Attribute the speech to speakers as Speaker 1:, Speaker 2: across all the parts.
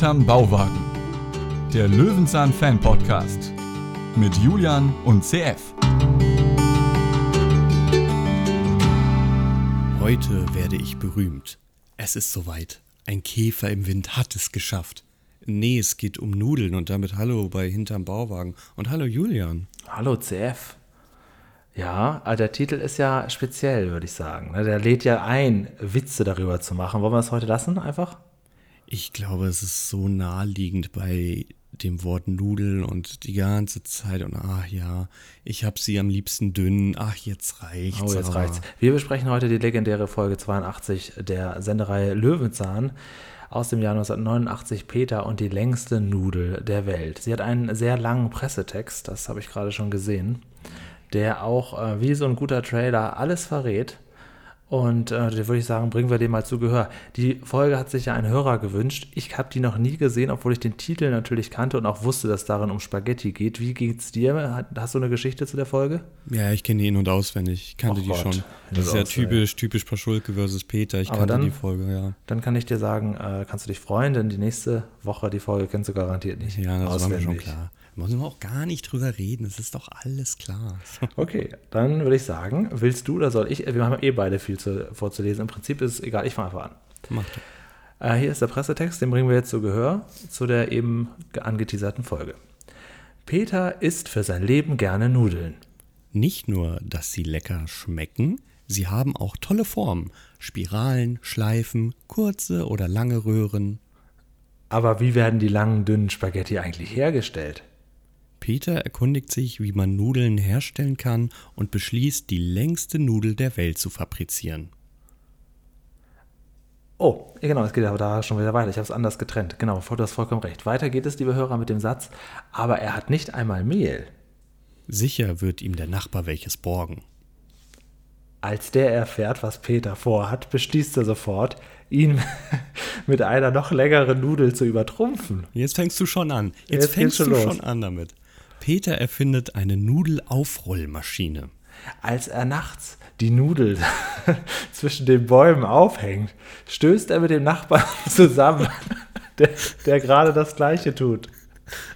Speaker 1: Hinterm Bauwagen. Der Löwenzahn Fan Podcast mit Julian und CF.
Speaker 2: Heute werde ich berühmt. Es ist soweit. Ein Käfer im Wind hat es geschafft. Nee, es geht um Nudeln und damit Hallo bei Hinterm Bauwagen. Und Hallo Julian.
Speaker 3: Hallo CF. Ja, also der Titel ist ja speziell, würde ich sagen. Ne? Der lädt ja ein, Witze darüber zu machen. Wollen wir es heute lassen, einfach?
Speaker 2: Ich glaube, es ist so naheliegend bei dem Wort Nudeln und die ganze Zeit und ach ja, ich habe sie am liebsten dünn, ach jetzt reicht's.
Speaker 3: Oh, jetzt reicht's. Wir besprechen heute die legendäre Folge 82 der Sendereihe Löwenzahn aus dem Jahr 1989 Peter und die längste Nudel der Welt. Sie hat einen sehr langen Pressetext, das habe ich gerade schon gesehen, der auch äh, wie so ein guter Trailer alles verrät. Und äh, da würde ich sagen, bringen wir dem mal zu Gehör. Die Folge hat sich ja ein Hörer gewünscht. Ich habe die noch nie gesehen, obwohl ich den Titel natürlich kannte und auch wusste, dass darin um Spaghetti geht. Wie geht's dir? Hast du eine Geschichte zu der Folge?
Speaker 2: Ja, ich kenne die in- und auswendig. Ich kannte
Speaker 3: Och
Speaker 2: die
Speaker 3: Gott.
Speaker 2: schon.
Speaker 3: In-
Speaker 2: Das ist ja
Speaker 3: auswendig.
Speaker 2: typisch, typisch Paschulke versus Peter. Ich
Speaker 3: Aber
Speaker 2: kannte
Speaker 3: dann-
Speaker 2: die Folge, ja.
Speaker 3: Dann kann ich dir sagen, äh, kannst du dich freuen, denn die nächste Woche die Folge kennst du garantiert nicht.
Speaker 2: Ja, das war mir schon
Speaker 3: Auswendig.
Speaker 2: klar. Da müssen wir auch gar nicht drüber reden. Es ist doch alles klar.
Speaker 3: Okay, dann würde ich sagen, willst du oder soll ich? Wir haben eh beide viel zu, vorzulesen. Im Prinzip ist es egal, ich fange einfach an.
Speaker 2: Mach doch.
Speaker 3: Äh, hier ist der Pressetext, den bringen wir jetzt zu Gehör zu der eben angeteaserten Folge. Peter isst für sein Leben gerne Nudeln.
Speaker 2: Nicht nur, dass sie lecker schmecken, sie haben auch tolle Formen. Spiralen, Schleifen, kurze oder lange Röhren.
Speaker 3: Aber wie werden die langen, dünnen Spaghetti eigentlich hergestellt?
Speaker 2: Peter erkundigt sich, wie man Nudeln herstellen kann und beschließt, die längste Nudel der Welt zu fabrizieren.
Speaker 3: Oh, genau, es geht aber da schon wieder weiter. Ich habe es anders getrennt. Genau, du hast vollkommen recht. Weiter geht es, liebe Hörer, mit dem Satz, aber er hat nicht einmal Mehl.
Speaker 2: Sicher wird ihm der Nachbar welches borgen.
Speaker 3: Als der erfährt, was Peter vorhat, beschließt er sofort, ihn mit einer noch längeren Nudel zu übertrumpfen.
Speaker 2: Jetzt fängst du schon an. Jetzt,
Speaker 3: Jetzt
Speaker 2: fängst du
Speaker 3: los.
Speaker 2: schon an damit. Peter erfindet eine Nudelaufrollmaschine.
Speaker 3: Als er nachts die Nudel zwischen den Bäumen aufhängt, stößt er mit dem Nachbarn zusammen, der, der gerade das Gleiche tut.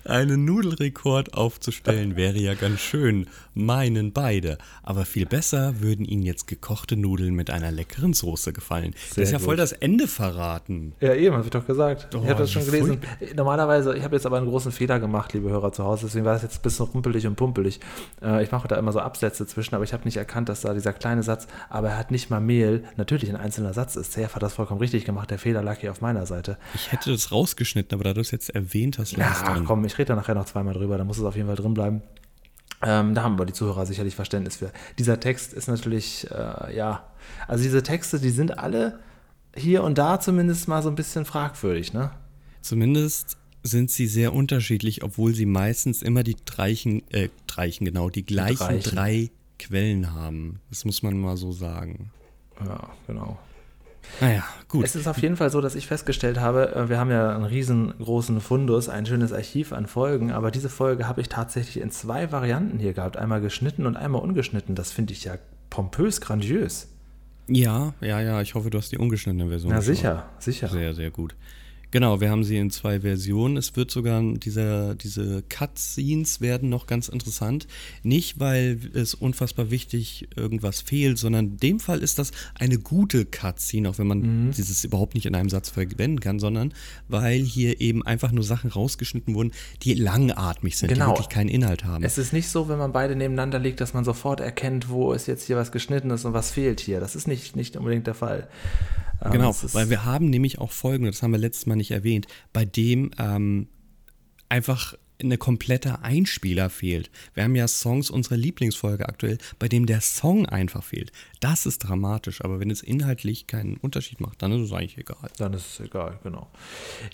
Speaker 2: Einen Nudelrekord aufzustellen wäre ja ganz schön, meinen beide. Aber viel besser würden ihnen jetzt gekochte Nudeln mit einer leckeren Soße gefallen. das ist ja
Speaker 3: gut.
Speaker 2: voll das Ende verraten.
Speaker 3: Ja, eben, habe ich doch gesagt.
Speaker 2: Oh,
Speaker 3: ich habe das schon gelesen. Normalerweise, ich habe jetzt aber einen großen Fehler gemacht, liebe Hörer zu Hause, deswegen war das jetzt ein bisschen rumpelig und pumpelig. Äh, ich mache da immer so Absätze zwischen, aber ich habe nicht erkannt, dass da dieser kleine Satz, aber er hat nicht mal Mehl, natürlich ein einzelner Satz ist. CF hat das vollkommen richtig gemacht, der Fehler lag hier auf meiner Seite.
Speaker 2: Ich hätte das rausgeschnitten, aber da du es jetzt erwähnt hast, lass drin.
Speaker 3: komm, ich rede da nachher noch zweimal drüber, da muss es auf jeden Fall drin bleiben. Ähm, da haben aber die Zuhörer sicherlich Verständnis für. Dieser Text ist natürlich, äh, ja, also diese Texte, die sind alle hier und da zumindest mal so ein bisschen fragwürdig, ne?
Speaker 2: Zumindest sind sie sehr unterschiedlich, obwohl sie meistens immer die Dreichen, äh, Dreichen, genau, die gleichen
Speaker 3: Dreichen.
Speaker 2: drei Quellen haben. Das muss man mal so sagen.
Speaker 3: Ja, genau.
Speaker 2: Naja, gut.
Speaker 3: Es ist auf jeden Fall so, dass ich festgestellt habe, äh, wir haben ja einen riesengroßen Fundus, ein schönes Archiv an Folgen, aber diese Folge habe ich tatsächlich in zwei Varianten hier gehabt. Einmal geschnitten und einmal ungeschnitten. Das finde ich ja pompös, grandios.
Speaker 2: Ja, ja, ja, ich hoffe, du hast die ungeschnittene Version.
Speaker 3: Na sicher, sicher.
Speaker 2: Sehr, sehr gut. Genau, wir haben sie in zwei Versionen. Es wird sogar dieser, diese Cutscenes werden noch ganz interessant. Nicht, weil es unfassbar wichtig irgendwas fehlt, sondern in dem Fall ist das eine gute Cutscene, auch wenn man
Speaker 3: Mhm.
Speaker 2: dieses überhaupt nicht in einem Satz verwenden kann, sondern weil hier eben einfach nur Sachen rausgeschnitten wurden, die langatmig sind,
Speaker 3: Genau.
Speaker 2: die wirklich keinen Inhalt haben.
Speaker 3: Es ist nicht so, wenn man beide nebeneinander legt, dass man sofort erkennt, wo ist jetzt hier was geschnitten ist und was fehlt hier. Das ist nicht, nicht unbedingt der Fall. Ähm,
Speaker 2: Genau, weil wir haben nämlich auch Folgen, das haben wir letztes Mal nicht erwähnt, bei dem ähm, einfach eine komplette Einspieler fehlt. Wir haben ja Songs, unsere Lieblingsfolge aktuell, bei dem der Song einfach fehlt. Das ist dramatisch, aber wenn es inhaltlich keinen Unterschied macht, dann ist es eigentlich egal.
Speaker 3: Dann ist es egal, genau.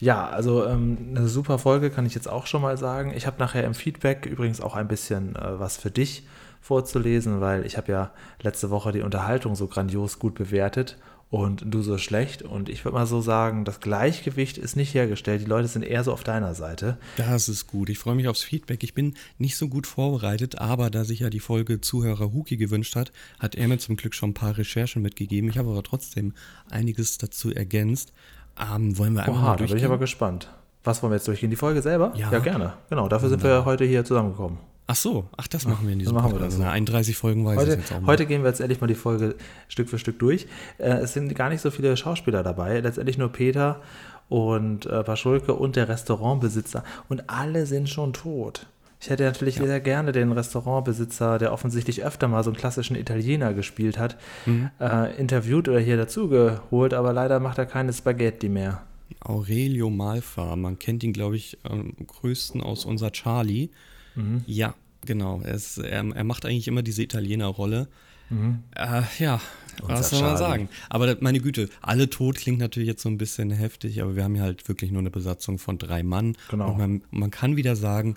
Speaker 3: Ja, also ähm, eine super Folge kann ich jetzt auch schon mal sagen. Ich habe nachher im Feedback übrigens auch ein bisschen äh, was für dich vorzulesen, weil ich habe ja letzte Woche die Unterhaltung so grandios gut bewertet und du so schlecht. Und ich würde mal so sagen, das Gleichgewicht ist nicht hergestellt. Die Leute sind eher so auf deiner Seite.
Speaker 2: Das ist gut. Ich freue mich aufs Feedback. Ich bin nicht so gut vorbereitet, aber da sich ja die Folge Zuhörer Huki gewünscht hat, hat er mir zum Glück schon ein paar Recherchen mitgegeben. Ich habe aber trotzdem einiges dazu ergänzt. Ähm, wollen wir einfach
Speaker 3: Oha,
Speaker 2: mal
Speaker 3: da bin ich
Speaker 2: durchgehen?
Speaker 3: aber gespannt. Was wollen wir jetzt durchgehen? Die Folge selber?
Speaker 2: Ja.
Speaker 3: gerne. Genau, dafür sind wir heute hier zusammengekommen.
Speaker 2: Ach so, ach, das machen wir in diesem
Speaker 3: machen wir
Speaker 2: Podcast.
Speaker 3: das.
Speaker 2: Na, 31 Folgen weiß
Speaker 3: Heute,
Speaker 2: ich jetzt auch mal.
Speaker 3: heute gehen wir jetzt endlich mal die Folge Stück für Stück durch. Äh, es sind gar nicht so viele Schauspieler dabei, letztendlich nur Peter und äh, Paschulke und der Restaurantbesitzer. Und alle sind schon tot. Ich hätte natürlich sehr gerne den Restaurantbesitzer, der offensichtlich öfter mal so einen klassischen Italiener gespielt hat,
Speaker 2: Mhm.
Speaker 3: äh, interviewt oder hier dazugeholt, aber leider macht er keine Spaghetti mehr.
Speaker 2: Aurelio Malfa, man kennt ihn, glaube ich, am größten aus unser Charlie.
Speaker 3: Mhm.
Speaker 2: Ja, genau. Er, ist, er, er macht eigentlich immer diese Italiener-Rolle.
Speaker 3: Mhm.
Speaker 2: Äh, ja, was soll man sagen? Aber meine Güte, alle tot klingt natürlich jetzt so ein bisschen heftig, aber wir haben ja halt wirklich nur eine Besatzung von drei Mann.
Speaker 3: Genau.
Speaker 2: Und man, man kann wieder sagen,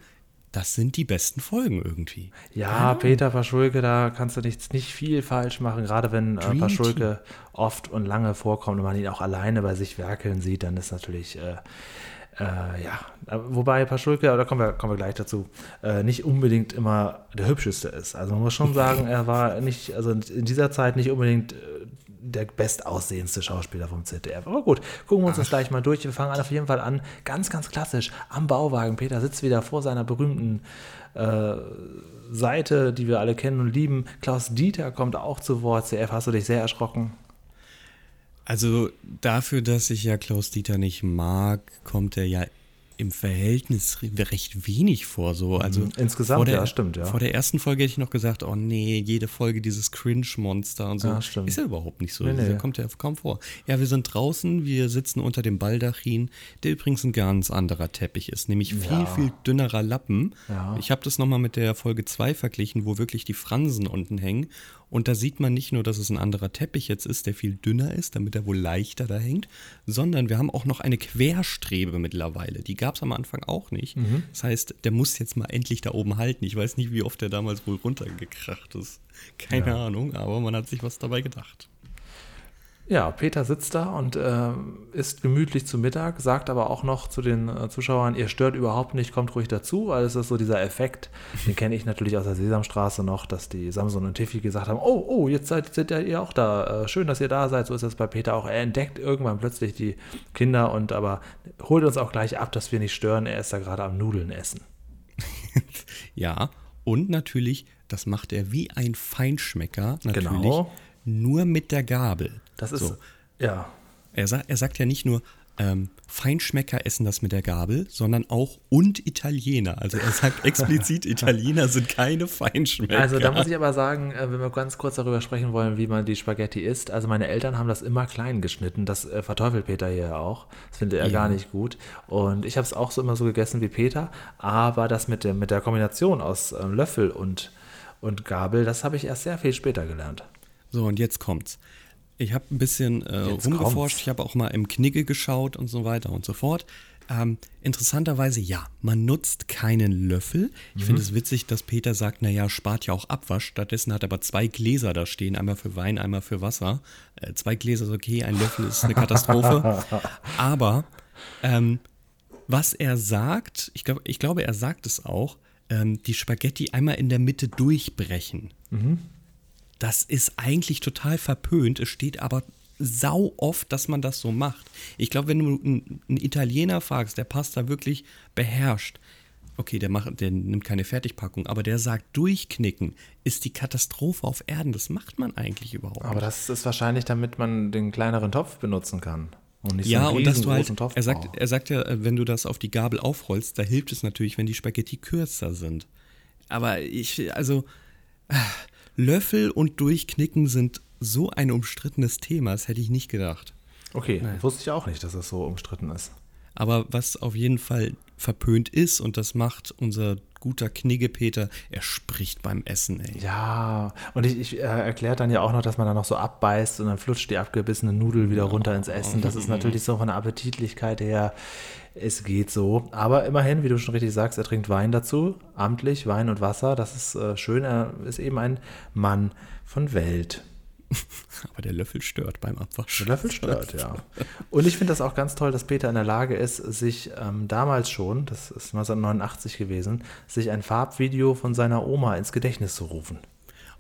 Speaker 2: das sind die besten Folgen irgendwie.
Speaker 3: Ja, Peter Paschulke, da kannst du nichts, nicht viel falsch machen. Gerade wenn äh, Paschulke oft und lange vorkommt und man ihn auch alleine bei sich werkeln sieht, dann ist natürlich, äh, äh, ja, wobei Paschulke, da kommen wir, kommen wir gleich dazu, äh, nicht unbedingt immer der hübscheste ist. Also man muss schon sagen, er war nicht, also in dieser Zeit nicht unbedingt äh, der bestaussehendste Schauspieler vom ZDF. Aber gut, gucken wir uns das gleich mal durch. Wir fangen an auf jeden Fall an, ganz, ganz klassisch, am Bauwagen. Peter sitzt wieder vor seiner berühmten äh, Seite, die wir alle kennen und lieben. Klaus Dieter kommt auch zu Wort. CF, hast du dich sehr erschrocken?
Speaker 2: Also dafür, dass ich ja Klaus Dieter nicht mag, kommt er ja im Verhältnis recht wenig vor. So. Also
Speaker 3: Mhm. Insgesamt,
Speaker 2: vor der,
Speaker 3: ja, stimmt, ja.
Speaker 2: Vor der ersten Folge hätte ich noch gesagt, oh nee, jede Folge dieses Cringe-Monster und so.
Speaker 3: Ja, stimmt.
Speaker 2: Ist ja überhaupt nicht so.
Speaker 3: Nee, nee.
Speaker 2: Der kommt ja kaum vor. Ja, wir sind draußen, wir sitzen unter dem Baldachin, der übrigens ein ganz anderer Teppich ist, nämlich viel,
Speaker 3: Ja.
Speaker 2: viel dünnerer Lappen.
Speaker 3: Ja.
Speaker 2: Ich habe das nochmal mit der Folge 2 verglichen, wo wirklich die Fransen unten hängen. Und da sieht man nicht nur, dass es ein anderer Teppich jetzt ist, der viel dünner ist, damit er wohl leichter da hängt, sondern wir haben auch noch eine Querstrebe mittlerweile. Die gab es am Anfang auch nicht.
Speaker 3: Mhm.
Speaker 2: Das heißt, der muss jetzt mal endlich da oben halten. Ich weiß nicht, wie oft der damals wohl runtergekracht ist. Keine Ahnung, aber man hat sich was dabei gedacht.
Speaker 3: Ja, Peter sitzt da und äh, isst gemütlich zu Mittag, sagt aber auch noch zu den äh, Zuschauern, ihr stört überhaupt nicht, kommt ruhig dazu, weil es ist so dieser Effekt, den kenne ich natürlich aus der Sesamstraße noch, dass die Samson und Tiffy gesagt haben, oh, oh, jetzt seid, seid ihr auch da, äh, schön, dass ihr da seid, so ist es bei Peter auch. Er entdeckt irgendwann plötzlich die Kinder und aber holt uns auch gleich ab, dass wir nicht stören, er ist da gerade am Nudeln essen.
Speaker 2: Ja, und natürlich, das macht er wie ein Feinschmecker, natürlich,
Speaker 3: Genau.
Speaker 2: Nur mit der Gabel.
Speaker 3: Das ist,
Speaker 2: So.
Speaker 3: ja,
Speaker 2: Er, sa er sagt ja nicht nur, ähm, Feinschmecker essen das mit der Gabel, sondern auch und Italiener. Also er sagt explizit, Italiener sind keine Feinschmecker.
Speaker 3: Also da muss ich aber sagen, äh, wenn wir ganz kurz darüber sprechen wollen, wie man die Spaghetti isst. Also meine Eltern haben das immer klein geschnitten. Das äh, verteufelt Peter hier auch. Das findet er
Speaker 2: Ja.
Speaker 3: gar nicht gut. Und ich habe es auch so immer so gegessen wie Peter. Aber das mit der, mit der Kombination aus äh, Löffel und, und Gabel, das habe ich erst sehr viel später gelernt.
Speaker 2: So, und jetzt kommt's. Ich habe ein bisschen äh, rumgeforscht,
Speaker 3: kommt's.
Speaker 2: ich habe auch mal im Knigge geschaut und so weiter und so fort. Ähm, interessanterweise, ja, man nutzt keinen Löffel. Ich finde es witzig, dass Peter sagt, naja, spart ja auch Abwasch. Stattdessen hat er aber zwei Gläser da stehen, einmal für Wein, einmal für Wasser. Äh, zwei Gläser ist okay, ein Löffel ist eine Katastrophe. aber ähm, was er sagt, ich, glaub, ich glaube, er sagt es auch, ähm, die Spaghetti einmal in der Mitte durchbrechen. Das ist eigentlich total verpönt. Es steht aber sau oft, dass man das so macht. Ich glaube, wenn du einen, Italiener fragst, der Pasta wirklich beherrscht, okay, der, macht, der nimmt keine Fertigpackung, aber der sagt, durchknicken ist die Katastrophe auf Erden. Das macht man eigentlich überhaupt
Speaker 3: Aber das ist wahrscheinlich, damit man den kleineren Topf benutzen kann. Und nicht
Speaker 2: Ja,
Speaker 3: so einen
Speaker 2: und dass du halt,
Speaker 3: Topf
Speaker 2: er sagt, er sagt ja, wenn du das auf die Gabel aufrollst, da hilft es natürlich, wenn die Spaghetti kürzer sind. Aber ich, also, äh, Löffel und Durchknicken sind so ein umstrittenes Thema, das hätte ich nicht gedacht.
Speaker 3: Okay, wusste ich auch nicht, dass es so umstritten ist.
Speaker 2: Aber was auf jeden Fall verpönt ist, und das macht unser guter Kniggepeter, er spricht beim Essen, ey.
Speaker 3: Ja, und ich, ich äh, erkläre dann ja auch noch, dass man da noch so abbeißt und dann flutscht die abgebissene Nudel wieder runter ins Essen. Das ist natürlich so von der Appetitlichkeit her, es geht so. Aber immerhin, wie du schon richtig sagst, er trinkt Wein dazu, amtlich, Wein und Wasser. Das ist äh, schön. Er ist eben ein Mann von Welt.
Speaker 2: Aber der Löffel stört beim Abwasch.
Speaker 3: Der Löffel stört, ja. Und ich finde das auch ganz toll, dass Peter in der Lage ist, sich ähm, damals schon, das ist 1989 gewesen, sich ein Farbvideo von seiner Oma ins Gedächtnis zu rufen.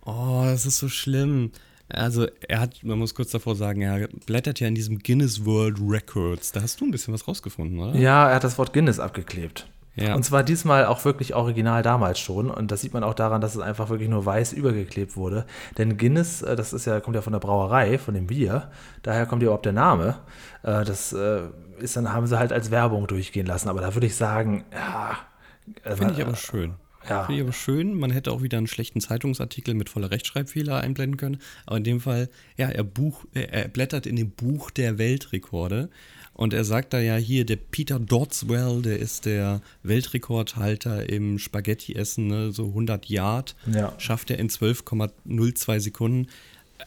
Speaker 2: Oh, das ist so schlimm. Also er hat, man muss kurz davor sagen, er blättert ja in diesem Guinness World Records. Da hast du ein bisschen was rausgefunden, oder?
Speaker 3: Ja, er hat das Wort Guinness abgeklebt.
Speaker 2: Ja.
Speaker 3: Und zwar diesmal auch wirklich original damals schon. Und das sieht man auch daran, dass es einfach wirklich nur weiß übergeklebt wurde. Denn Guinness, äh, das ist ja, kommt ja von der Brauerei, von dem Bier. Daher kommt ja überhaupt der Name. Äh, Das äh, ist dann, haben sie halt als Werbung durchgehen lassen. Aber da würde ich sagen, ja.
Speaker 2: Finde ich aber schön.
Speaker 3: Ja.
Speaker 2: Finde ich aber schön. Man hätte auch wieder einen schlechten Zeitungsartikel mit voller Rechtschreibfehler einblenden können. Aber in dem Fall, ja, er, Buch, er blättert in dem Buch der Weltrekorde. Und er sagt da ja hier, der Peter Dodswell, der ist der Weltrekordhalter im Spaghetti-Essen, ne? so 100 Yard.
Speaker 3: Ja.
Speaker 2: Schafft er in 12,02 Sekunden.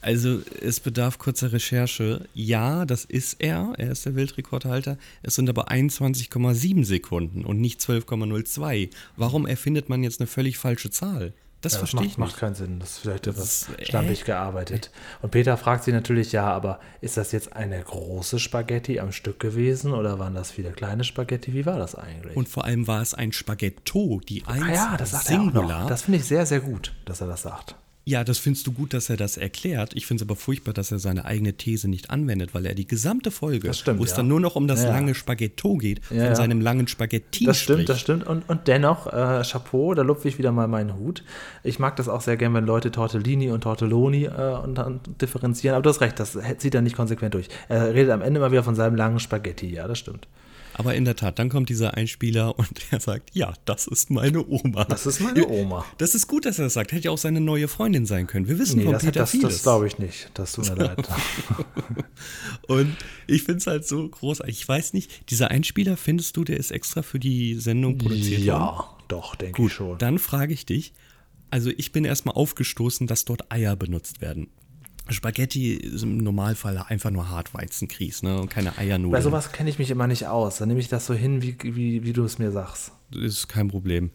Speaker 2: Also es bedarf kurzer Recherche. Ja, das ist er. Er ist der Weltrekordhalter. Es sind aber 21,7 Sekunden und nicht 12,02. Warum erfindet man jetzt eine völlig falsche Zahl? Das
Speaker 3: Ja, das
Speaker 2: verstehe
Speaker 3: macht,
Speaker 2: ich
Speaker 3: macht
Speaker 2: nicht.
Speaker 3: keinen Sinn. Das ist vielleicht etwas
Speaker 2: äh,
Speaker 3: schlampig gearbeitet. Und Peter fragt sich natürlich, ja, aber ist das jetzt eine große Spaghetti am Stück gewesen oder waren das viele kleine Spaghetti? Wie war das eigentlich?
Speaker 2: Und vor allem war es ein Spaghetto, die eins
Speaker 3: ah ja, das
Speaker 2: Singular.
Speaker 3: Das finde ich sehr, sehr gut, dass er das sagt.
Speaker 2: Ja, das findest du gut, dass er das erklärt. Ich finde es aber furchtbar, dass er seine eigene These nicht anwendet, weil er die gesamte Folge,
Speaker 3: stimmt,
Speaker 2: wo es
Speaker 3: ja.
Speaker 2: dann nur noch um das
Speaker 3: Ja.
Speaker 2: lange Spaghetto geht, von
Speaker 3: ja.
Speaker 2: seinem langen Spaghetti
Speaker 3: Das stimmt,
Speaker 2: spricht.
Speaker 3: das stimmt. Und, und dennoch, äh, Chapeau, da lupfe ich wieder mal meinen Hut. Ich mag das auch sehr gern, wenn Leute Tortellini und Tortelloni äh, und dann differenzieren. Aber du hast recht, das zieht er nicht konsequent durch. Er redet am Ende mal wieder von seinem langen Spaghetti. Ja, das stimmt.
Speaker 2: Aber in der Tat, dann kommt dieser Einspieler und er sagt, ja, das ist meine Oma.
Speaker 3: Das ist meine Oma.
Speaker 2: Das ist gut, dass er das sagt. Hätte ja auch seine neue Freundin sein können. Wir wissen
Speaker 3: Nee,
Speaker 2: von
Speaker 3: das,
Speaker 2: Peter
Speaker 3: das,
Speaker 2: vieles.
Speaker 3: das glaube ich nicht. Das tut mir leid.
Speaker 2: Und ich finde es halt so großartig. Ich weiß nicht, dieser Einspieler, findest du, der ist extra für die Sendung produziert worden?
Speaker 3: ja, doch, denke ich schon.
Speaker 2: Dann frage ich dich, also ich bin erstmal aufgestoßen, dass dort Eier benutzt werden. Spaghetti ist im Normalfall einfach nur Hartweizengrieß, ne? Und keine Eiernudeln.
Speaker 3: Bei sowas kenne ich mich immer nicht aus. Dann nehme ich das so hin, wie, wie, wie du es mir sagst.
Speaker 2: Das ist kein Problem.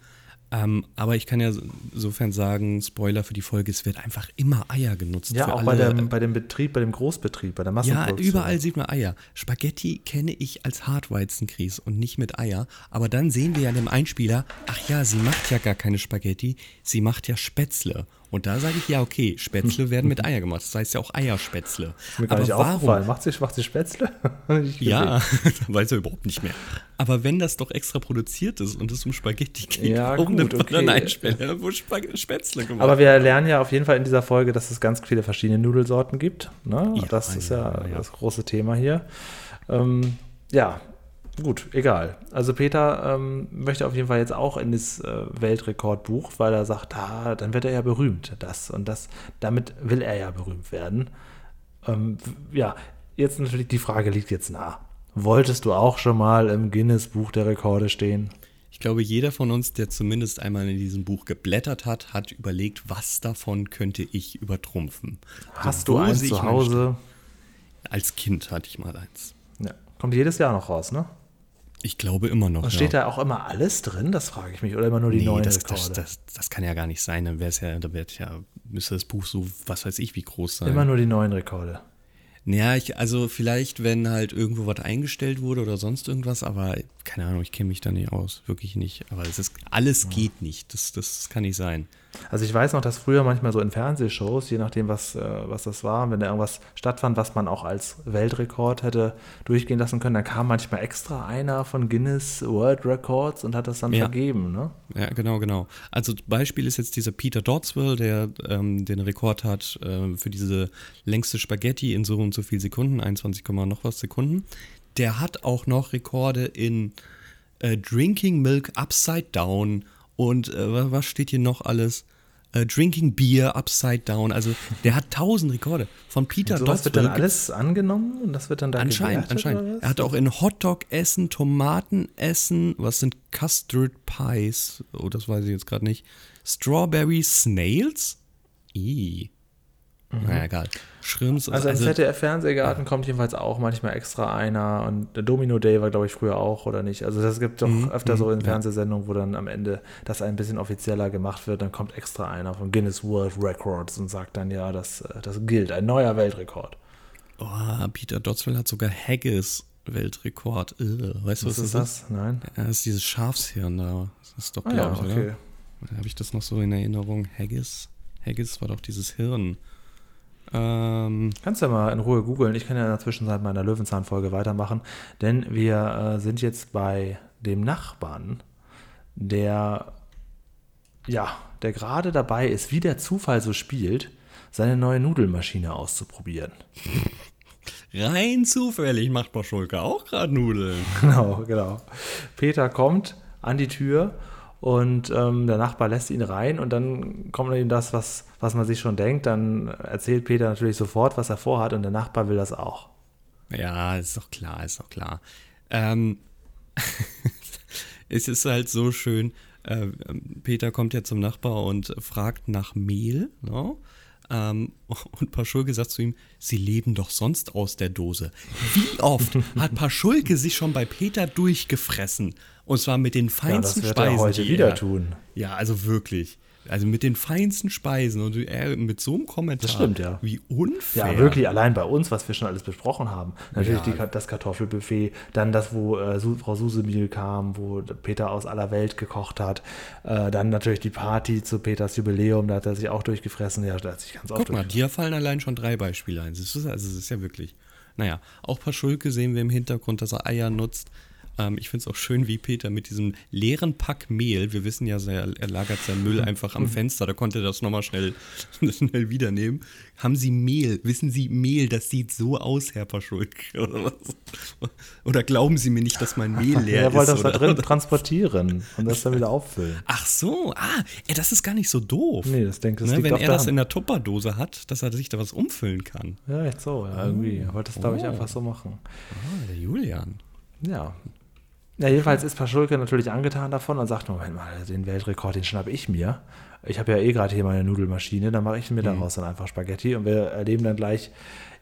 Speaker 2: Ähm, aber ich kann ja insofern sagen, Spoiler für die Folge, es wird einfach immer Eier genutzt.
Speaker 3: Ja, auch bei
Speaker 2: alle-
Speaker 3: dem, bei dem Betrieb, bei dem Großbetrieb, bei der
Speaker 2: Ja,
Speaker 3: Massenproduktion.
Speaker 2: überall sieht man Eier. Spaghetti kenne ich als Hartweizengrieß und nicht mit Eier. Aber dann sehen wir ja in dem Einspieler, ach ja, sie macht ja gar keine Spaghetti, sie macht ja Spätzle. Und da sage ich, ja, okay, Spätzle werden mit Eier gemacht. Das heißt ja auch Eierspätzle.
Speaker 3: Mir gar
Speaker 2: Aber
Speaker 3: nicht
Speaker 2: warum?
Speaker 3: Macht sie, macht sie Spätzle?
Speaker 2: Ja, weiß er überhaupt nicht mehr. Aber wenn das doch extra produziert ist und es um Spaghetti geht,
Speaker 3: Ja,
Speaker 2: warum
Speaker 3: gut,
Speaker 2: man dann
Speaker 3: okay.
Speaker 2: Einspieler, wo Spätzle gemacht
Speaker 3: Aber wir lernen ja auf jeden Fall in dieser Folge, dass es ganz viele verschiedene Nudelsorten gibt. Ne?
Speaker 2: Ja,
Speaker 3: das ist ja,
Speaker 2: ja, ja.
Speaker 3: das große Thema hier. Ähm, ja, gut, egal. Also Peter ähm, möchte auf jeden Fall jetzt auch in das äh, Weltrekordbuch, weil er sagt, ah, dann wird er ja berühmt. Das und das, damit will er ja berühmt werden. Ähm, ja, jetzt natürlich die Frage liegt jetzt nah. Wolltest du auch schon mal im Guinness-Buch der Rekorde stehen?
Speaker 2: Ich glaube, jeder von uns, der zumindest einmal in diesem Buch geblättert hat, hat überlegt, was davon könnte ich übertrumpfen.
Speaker 3: Hast
Speaker 2: wo
Speaker 3: du eins zu Hause?
Speaker 2: Als Kind hatte ich mal eins.
Speaker 3: Ja. Kommt jedes Jahr noch raus, ne?
Speaker 2: Ich glaube immer noch.
Speaker 3: Und
Speaker 2: ja.
Speaker 3: steht da auch immer alles drin? Das frage ich mich. Oder immer nur die
Speaker 2: nee,
Speaker 3: neuen
Speaker 2: das,
Speaker 3: Rekorde?
Speaker 2: das, das, das kann ja gar nicht sein. Dann wäre es ja, da wird ja, müsste das Buch so, was weiß ich, wie groß sein.
Speaker 3: immer nur die neuen Rekorde.
Speaker 2: Naja, ich, also vielleicht, wenn halt irgendwo was eingestellt wurde oder sonst irgendwas, aber keine Ahnung, ich kenne mich da nicht aus, wirklich nicht. Aber es ist, alles geht nicht, das, das kann nicht sein.
Speaker 3: Also ich weiß noch, dass früher manchmal so in Fernsehshows, je nachdem, was, äh, was das war, wenn da irgendwas stattfand, was man auch als Weltrekord hätte durchgehen lassen können, dann kam manchmal extra einer von Guinness World Records und hat das dann
Speaker 2: Ja.
Speaker 3: vergeben, ne?
Speaker 2: Ja, genau, genau. Also Beispiel ist jetzt dieser Peter Dodswell, der ähm, den Rekord hat äh, für diese längste Spaghetti in so und so viel Sekunden, 21, Komma noch was Sekunden. Der hat auch noch Rekorde in äh, Drinking Milk Upside Down und äh, wa- was steht hier noch alles? Äh, Drinking Beer Upside Down. Also der hat tausend Rekorde. Von Peter
Speaker 3: So was wird dann alles angenommen und das wird dann da
Speaker 2: Anscheinend, anscheinend. Er hat auch in Hotdog essen, Tomaten essen, was sind Custard Pies? Oh, das weiß ich jetzt gerade nicht. Strawberry Snails? I. Naja, egal. Schrimps.
Speaker 3: Mhm. Also im ZDF-Fernsehgarten kommt jedenfalls auch manchmal extra einer und der Domino Day war, glaube ich, früher auch, oder nicht? Also das gibt doch
Speaker 2: Mhm,
Speaker 3: öfter so in Fernsehsendungen, wo dann am Ende das ein bisschen offizieller gemacht wird, dann kommt extra einer von Guinness World Records und sagt dann, ja, das, äh, das gilt, ein neuer Weltrekord.
Speaker 2: oh, Peter Dodswell hat sogar Haggis Weltrekord. Irre. Weißt du, was,
Speaker 3: Was ist
Speaker 2: das ist?
Speaker 3: das? Nein?
Speaker 2: Ja, das ist dieses Schafshirn da. Das ist doch,
Speaker 3: Ah,
Speaker 2: glaube
Speaker 3: ja,
Speaker 2: ich,
Speaker 3: okay.
Speaker 2: Habe ich das noch so in Erinnerung? Haggis? Haggis war doch dieses Hirn. Ähm,
Speaker 3: Kannst du ja mal in Ruhe googeln. Ich kann ja in der Zwischenzeit meiner Löwenzahn-Folge weitermachen, denn wir äh, sind jetzt bei dem Nachbarn, der ja, der gerade dabei ist, wie der Zufall so spielt, seine neue Nudelmaschine auszuprobieren.
Speaker 2: rein zufällig macht Paschulke auch gerade Nudeln.
Speaker 3: Genau, genau. Peter kommt an die Tür und ähm, der Nachbar lässt ihn rein und dann kommt ihm das, was, was man sich schon denkt. Dann erzählt Peter natürlich sofort, was er vorhat und der Nachbar will das auch.
Speaker 2: Ja, ist doch klar, ist doch klar. Ähm, es ist halt so schön. Äh, Peter kommt ja zum Nachbar und fragt nach Mehl. Ne? Ähm, und Paschulke sagt zu ihm, sie leben doch sonst aus der Dose. Wie oft hat Paschulke sich schon bei Peter durchgefressen? Und zwar mit den
Speaker 3: Ja,
Speaker 2: feinsten
Speaker 3: das wird
Speaker 2: Speisen.
Speaker 3: er heute wieder
Speaker 2: er-
Speaker 3: tun.
Speaker 2: Ja, also wirklich. Also mit den feinsten Speisen und er mit so einem Kommentar.
Speaker 3: Das stimmt, ja.
Speaker 2: Wie unfair.
Speaker 3: Ja, wirklich allein bei uns, was wir schon alles besprochen haben. Natürlich
Speaker 2: Ja.
Speaker 3: die, das Kartoffelbuffet, dann das, wo äh, Frau Susemil kam, wo Peter aus aller Welt gekocht hat. Äh, dann natürlich die Party zu Peters Jubiläum, da hat er sich auch durchgefressen. Ja, da hat sich ganz oft
Speaker 2: Guck mal,
Speaker 3: durchgefressen.
Speaker 2: dir fallen allein schon drei Beispiele ein. Das ist, also es ist ja wirklich. Naja, auch Paschulke sehen wir im Hintergrund, dass er Eier nutzt. Ähm, ich finde es auch schön, wie Peter mit diesem leeren Pack Mehl, wir wissen ja, er, er lagert seinen Müll einfach am Fenster, da konnte er das nochmal schnell, schnell wiedernehmen. Haben Sie Mehl? Wissen Sie Mehl? Das sieht so aus, Herr Paschulke. Oder, was? oder glauben Sie mir nicht, dass mein Mehl leer
Speaker 3: er
Speaker 2: ist?
Speaker 3: wollte das da drin transportieren und das dann wieder auffüllen.
Speaker 2: Ach so, ah, ey, das ist gar nicht so doof.
Speaker 3: Nee, das denke ich,
Speaker 2: ne, wenn er das in der Tupperdose hat, dass er sich da was umfüllen kann.
Speaker 3: Ja, echt so, ja, irgendwie. Er wollte das, glaube ich, einfach so machen.
Speaker 2: Ah, der Julian.
Speaker 3: Ja. Ja, jedenfalls ist Paschulke natürlich angetan davon und sagt, Moment mal, den Weltrekord, den schnapp ich mir. Ich habe ja eh gerade hier meine Nudelmaschine, dann mache ich mir daraus dann einfach Spaghetti und wir erleben dann gleich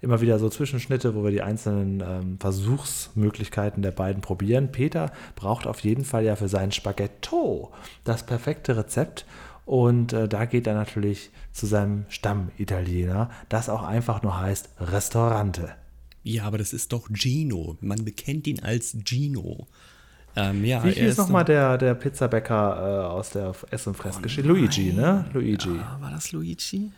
Speaker 3: immer wieder so Zwischenschnitte, wo wir die einzelnen ähm, Versuchsmöglichkeiten der beiden probieren. Peter braucht auf jeden Fall ja für sein Spaghetto das perfekte Rezept und äh, da geht er natürlich zu seinem Stammitaliener, das auch einfach nur heißt Restaurante.
Speaker 2: Ja, aber das ist doch Gino. Man bekennt ihn als Gino. Ähm, ja,
Speaker 3: Wie hieß
Speaker 2: ist
Speaker 3: nochmal der, der Pizzabäcker äh, aus der Ess- und Fressgeschichte? Luigi, ne? Luigi.
Speaker 2: Ah, war das Luigi?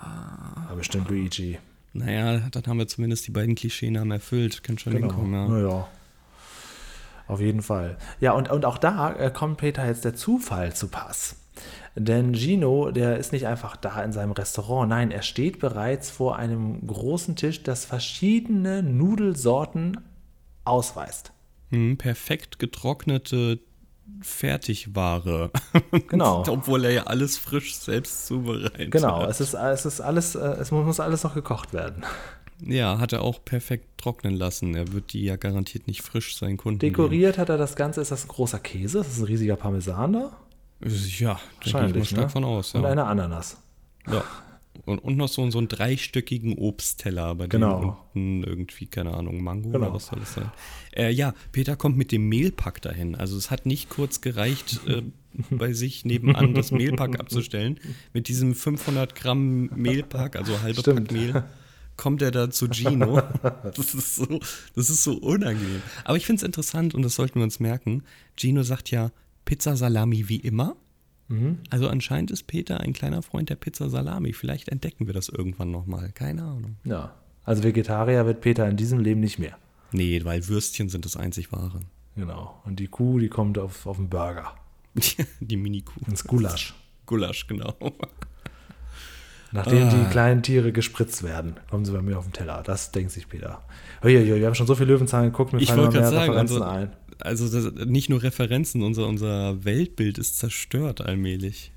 Speaker 3: Ja, bestimmt Luigi.
Speaker 2: Naja, dann haben wir zumindest die beiden Klischeenamen erfüllt. Kann schon hinkommen, ja.
Speaker 3: Naja. Auf jeden Fall. Ja, und, und auch da äh, kommt Peter jetzt der Zufall zu Pass. Denn Gino, der ist nicht einfach da in seinem Restaurant, nein, er steht bereits vor einem großen Tisch, das verschiedene Nudelsorten ausweist.
Speaker 2: Hm, perfekt getrocknete Fertigware.
Speaker 3: Genau.
Speaker 2: Obwohl er ja alles frisch selbst zubereitet
Speaker 3: Genau,
Speaker 2: hat.
Speaker 3: es ist, es ist alles, äh, es muss alles noch gekocht werden.
Speaker 2: Ja, hat er auch perfekt trocknen lassen. Er wird die ja garantiert nicht frisch seinen Kunden
Speaker 3: Dekoriert hat er das Ganze, ist das ein großer Käse, das ist ein riesiger Parmesan da?
Speaker 2: geben. Ja, denke ich mal stark
Speaker 3: ne?
Speaker 2: von aus.
Speaker 3: Und
Speaker 2: Ja.
Speaker 3: eine Ananas.
Speaker 2: Ja. Und, und noch so, so einen dreistöckigen Obstteller, bei
Speaker 3: Genau.
Speaker 2: dem unten irgendwie, keine Ahnung, Mango
Speaker 3: Genau.
Speaker 2: oder was soll das sein? Äh, ja, Peter kommt mit dem Mehlpack dahin. Also es hat nicht kurz gereicht, äh, bei sich nebenan das Mehlpack abzustellen. Mit diesem 500 Gramm Mehlpack, also halbe
Speaker 3: Stimmt.
Speaker 2: Pack Mehl, kommt er da zu Gino. Das ist so, das ist so unangenehm. Aber ich finde es interessant und das sollten wir uns merken. Gino sagt ja Pizza Salami wie immer. Also anscheinend ist Peter ein kleiner Freund der Pizza Salami. Vielleicht entdecken wir das irgendwann nochmal. Keine Ahnung.
Speaker 3: Ja. Also Vegetarier wird Peter in diesem Leben nicht mehr.
Speaker 2: Nee, weil Würstchen sind das einzig wahre.
Speaker 3: Genau. Und die Kuh, die kommt auf, auf den Burger.
Speaker 2: Die Mini-Kuh.
Speaker 3: Ins Gulasch.
Speaker 2: Gulasch, genau.
Speaker 3: Nachdem
Speaker 2: Ah.
Speaker 3: die kleinen Tiere gespritzt werden, kommen sie bei mir auf den Teller. Das denkt sich Peter. Uiuiui, wir haben schon so viel Löwenzahn geguckt, mir
Speaker 2: Ich
Speaker 3: fallen noch mehr
Speaker 2: sagen,
Speaker 3: Referenzen
Speaker 2: also,
Speaker 3: ein.
Speaker 2: Also das, nicht nur Referenzen, unser, unser Weltbild ist zerstört allmählich.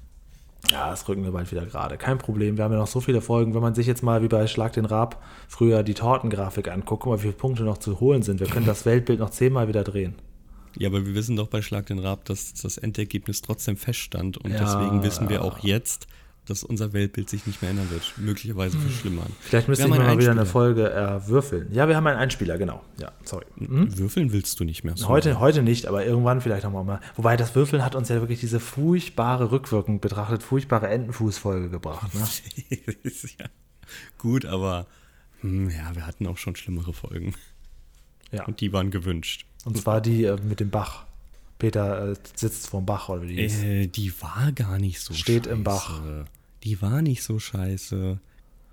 Speaker 3: Ja, das rücken wir bald wieder gerade. Kein Problem, wir haben ja noch so viele Folgen. Wenn man sich jetzt mal wie bei Schlag den Rab früher die Tortengrafik anguckt, guck mal, wie viele Punkte noch zu holen sind. Wir können das Weltbild noch zehnmal wieder drehen.
Speaker 2: Ja, aber wir wissen doch bei Schlag den Rab, dass das Endergebnis trotzdem feststand. Und
Speaker 3: Ja.
Speaker 2: deswegen wissen wir auch jetzt, dass unser Weltbild sich nicht mehr ändern wird. Möglicherweise verschlimmern.
Speaker 3: Vielleicht müsste
Speaker 2: Wir
Speaker 3: ich mal
Speaker 2: einen
Speaker 3: wieder eine
Speaker 2: Einspieler.
Speaker 3: Folge äh, würfeln. Ja, wir haben einen Einspieler, genau. Ja, sorry.
Speaker 2: Würfeln willst du nicht mehr. so.
Speaker 3: Heute, heute nicht, aber irgendwann vielleicht noch mal. Wobei das Würfeln hat uns ja wirklich diese furchtbare, rückwirkend betrachtet, furchtbare Entenfußfolge gebracht. Ne?
Speaker 2: ja gut, aber hm, ja, wir hatten auch schon schlimmere Folgen.
Speaker 3: Ja.
Speaker 2: Und die waren gewünscht.
Speaker 3: Und zwar die äh, mit dem Bach. Peter äh, sitzt vorm Bach, oder wie die.
Speaker 2: Äh, die war gar nicht so
Speaker 3: Steht
Speaker 2: scheiße.
Speaker 3: im Bach.
Speaker 2: Die war nicht so scheiße.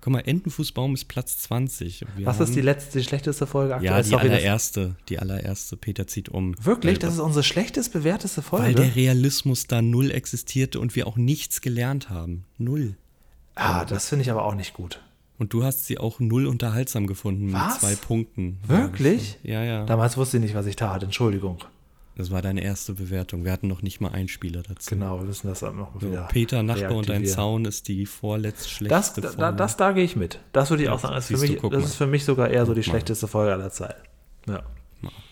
Speaker 2: Guck mal, Entenfußbaum ist Platz 20. Wir
Speaker 3: Was ist die letzte, die schlechteste Folge aktuell?
Speaker 2: Ja, die
Speaker 3: Sorry, das-
Speaker 2: allererste. Die allererste. Peter zieht um.
Speaker 3: Wirklich?
Speaker 2: Weil-
Speaker 3: Das ist unsere schlechtest bewerteste
Speaker 2: Weil
Speaker 3: Folge?
Speaker 2: der Realismus da null existierte und wir auch nichts gelernt haben. Null.
Speaker 3: ah, das finde ich aber auch nicht gut.
Speaker 2: Und du hast sie auch null unterhaltsam gefunden
Speaker 3: Was?
Speaker 2: mit zwei Punkten.
Speaker 3: Wirklich?
Speaker 2: Ja, ja.
Speaker 3: Damals wusste ich nicht, was ich tat. Entschuldigung.
Speaker 2: Das war deine erste Bewertung. Wir hatten noch nicht mal einen Spieler dazu.
Speaker 3: Genau, wir müssen das auch noch
Speaker 2: So,
Speaker 3: wieder.
Speaker 2: Peter, Nachbar und ein. Zaun ist die vorletzt
Speaker 3: Das,
Speaker 2: schlechteste
Speaker 3: da,
Speaker 2: Folge.
Speaker 3: das, da gehe ich mit. Das würde ich
Speaker 2: Ja,
Speaker 3: auch sagen. Das, ist für,
Speaker 2: du,
Speaker 3: mich,
Speaker 2: guck
Speaker 3: das ist für mich sogar eher so die
Speaker 2: mal.
Speaker 3: schlechteste Folge aller Zeiten. Ja.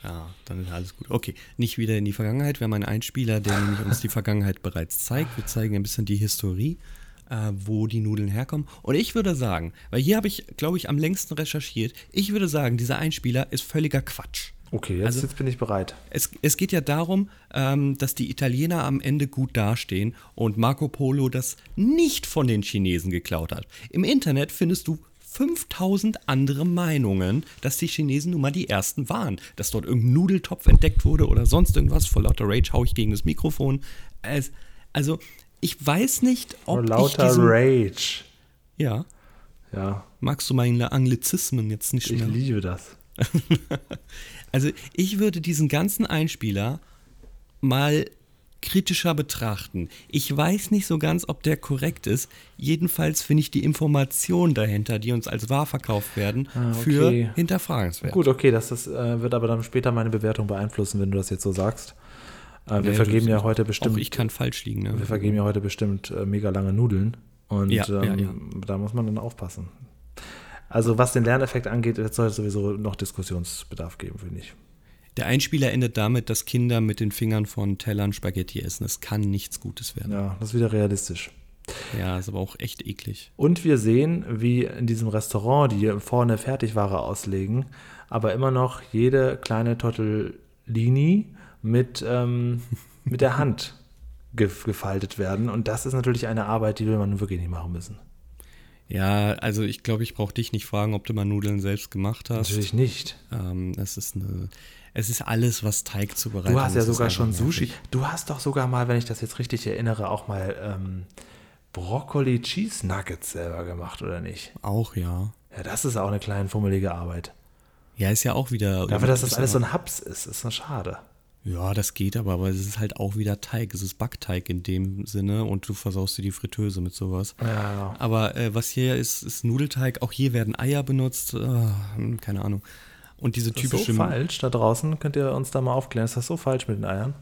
Speaker 2: Ja, dann ist alles gut. Okay, nicht wieder in die Vergangenheit. Wir haben einen Einspieler, der nämlich uns die Vergangenheit bereits zeigt. Wir zeigen ein bisschen die Historie, äh, wo die Nudeln herkommen. Und ich würde sagen, weil hier habe ich, glaube ich, am längsten recherchiert, ich würde sagen, dieser Einspieler ist völliger Quatsch.
Speaker 3: Okay, jetzt,
Speaker 2: Also-
Speaker 3: jetzt bin ich bereit.
Speaker 2: Es, es geht ja darum, ähm, dass die Italiener am Ende gut dastehen und Marco Polo das nicht von den Chinesen geklaut hat. Im Internet findest du 5000 andere Meinungen, dass die Chinesen nun mal die ersten waren. Dass dort irgendein Nudeltopf entdeckt wurde oder sonst irgendwas. Vor lauter Rage hau ich gegen das Mikrofon. Also, ich weiß nicht, ob
Speaker 3: Vor
Speaker 2: ich
Speaker 3: lauter
Speaker 2: diesen,
Speaker 3: Rage.
Speaker 2: Ja,
Speaker 3: Ja,
Speaker 2: magst du meine Anglizismen jetzt nicht
Speaker 3: ich
Speaker 2: mehr?
Speaker 3: liebe das.
Speaker 2: Also ich würde diesen ganzen Einspieler mal kritischer betrachten. Ich weiß nicht so ganz, ob der korrekt ist. Jedenfalls finde ich die Informationen dahinter, die uns als wahr verkauft werden,
Speaker 3: Ah, okay.
Speaker 2: für hinterfragenswert.
Speaker 3: Gut, okay, das, das äh, wird aber dann später meine Bewertung beeinflussen, wenn du das jetzt so sagst. Äh, wir
Speaker 2: Ja,
Speaker 3: vergeben ja heute
Speaker 2: Auch
Speaker 3: bestimmt,
Speaker 2: ich kann falsch liegen. Ne?
Speaker 3: wir vergeben ja heute bestimmt äh, mega lange Nudeln. Und
Speaker 2: Ja, ja,
Speaker 3: ähm,
Speaker 2: ja.
Speaker 3: da muss man dann aufpassen. Also was den Lerneffekt angeht, jetzt soll es sowieso noch Diskussionsbedarf geben, finde ich.
Speaker 2: Der Einspieler endet damit, dass Kinder mit den Fingern von Tellern Spaghetti essen. Es kann nichts Gutes werden.
Speaker 3: Ja, das ist wieder realistisch.
Speaker 2: Ja, ist aber auch echt eklig.
Speaker 3: Und wir sehen, wie in diesem Restaurant, die vorne Fertigware auslegen, aber immer noch jede kleine Tortellini mit, ähm, mit der Hand ge gefaltet werden. Und das ist natürlich eine Arbeit, die will man wirklich nicht machen müssen.
Speaker 2: Ja, also ich glaube, ich brauche dich nicht fragen, ob du mal Nudeln selbst gemacht hast.
Speaker 3: Natürlich nicht.
Speaker 2: Ähm, es ist eine, es ist alles, was Teig zubereitet.
Speaker 3: Du hast ja sogar schon Sushi.
Speaker 2: nervig.
Speaker 3: Du hast doch sogar mal, wenn ich das jetzt richtig erinnere, auch mal ähm, Brokkoli Cheese Nuggets selber gemacht, oder nicht?
Speaker 2: Auch, ja.
Speaker 3: Ja, das ist auch eine kleine fummelige Arbeit.
Speaker 2: Ja, ist ja auch wieder.
Speaker 3: Dafür, dass das alles so ein Haps ist, ist das schade.
Speaker 2: Ja, das geht aber, aber es ist halt auch wieder Teig. Es ist Backteig in dem Sinne und du versaust dir die Fritteuse mit sowas.
Speaker 3: Ja, ja.
Speaker 2: Aber äh, was hier ist, ist Nudelteig. Auch hier werden Eier benutzt. Hm, keine Ahnung. Und diese
Speaker 3: Das ist
Speaker 2: typische.
Speaker 3: so falsch da draußen. Könnt ihr uns da mal aufklären? Ist das so falsch mit den Eiern?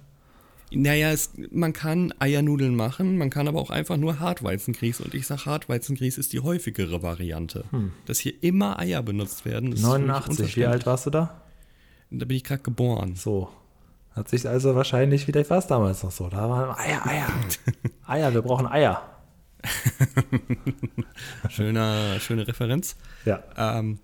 Speaker 2: Naja, es, man kann Eiernudeln machen, man kann aber auch einfach nur Hartweizengrieß. Und ich sage, Hartweizengrieß ist die häufigere Variante. Dass hier immer Eier benutzt werden. ist für mich
Speaker 3: 89. Wie alt warst du da?
Speaker 2: Da bin ich gerade geboren.
Speaker 3: So. Hat sich also wahrscheinlich, vielleicht war es damals noch so. Da waren Eier, Eier. Eier, wir brauchen Eier.
Speaker 2: Schöner, schöne Referenz.
Speaker 3: Ja.
Speaker 2: Ähm,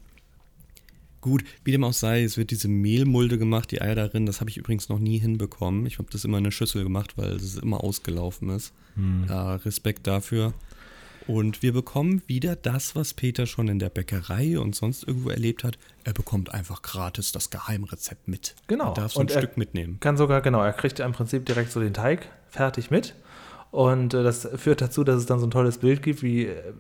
Speaker 2: gut, wie dem auch sei, es wird diese Mehlmulde gemacht, die Eier darin. Das habe ich übrigens noch nie hinbekommen. Ich habe das immer in eine Schüssel gemacht, weil es immer ausgelaufen ist. Ja, Respekt dafür. Und wir bekommen wieder das, was Peter schon in der Bäckerei und sonst irgendwo erlebt hat. Er bekommt einfach gratis das Geheimrezept mit.
Speaker 3: Genau.
Speaker 2: Er darf so ein
Speaker 3: Und
Speaker 2: Stück mitnehmen.
Speaker 3: Kann sogar, genau, er kriegt im Prinzip direkt so den Teig fertig mit. Und äh, das führt dazu, dass es dann so ein tolles Bild gibt, wie, äh,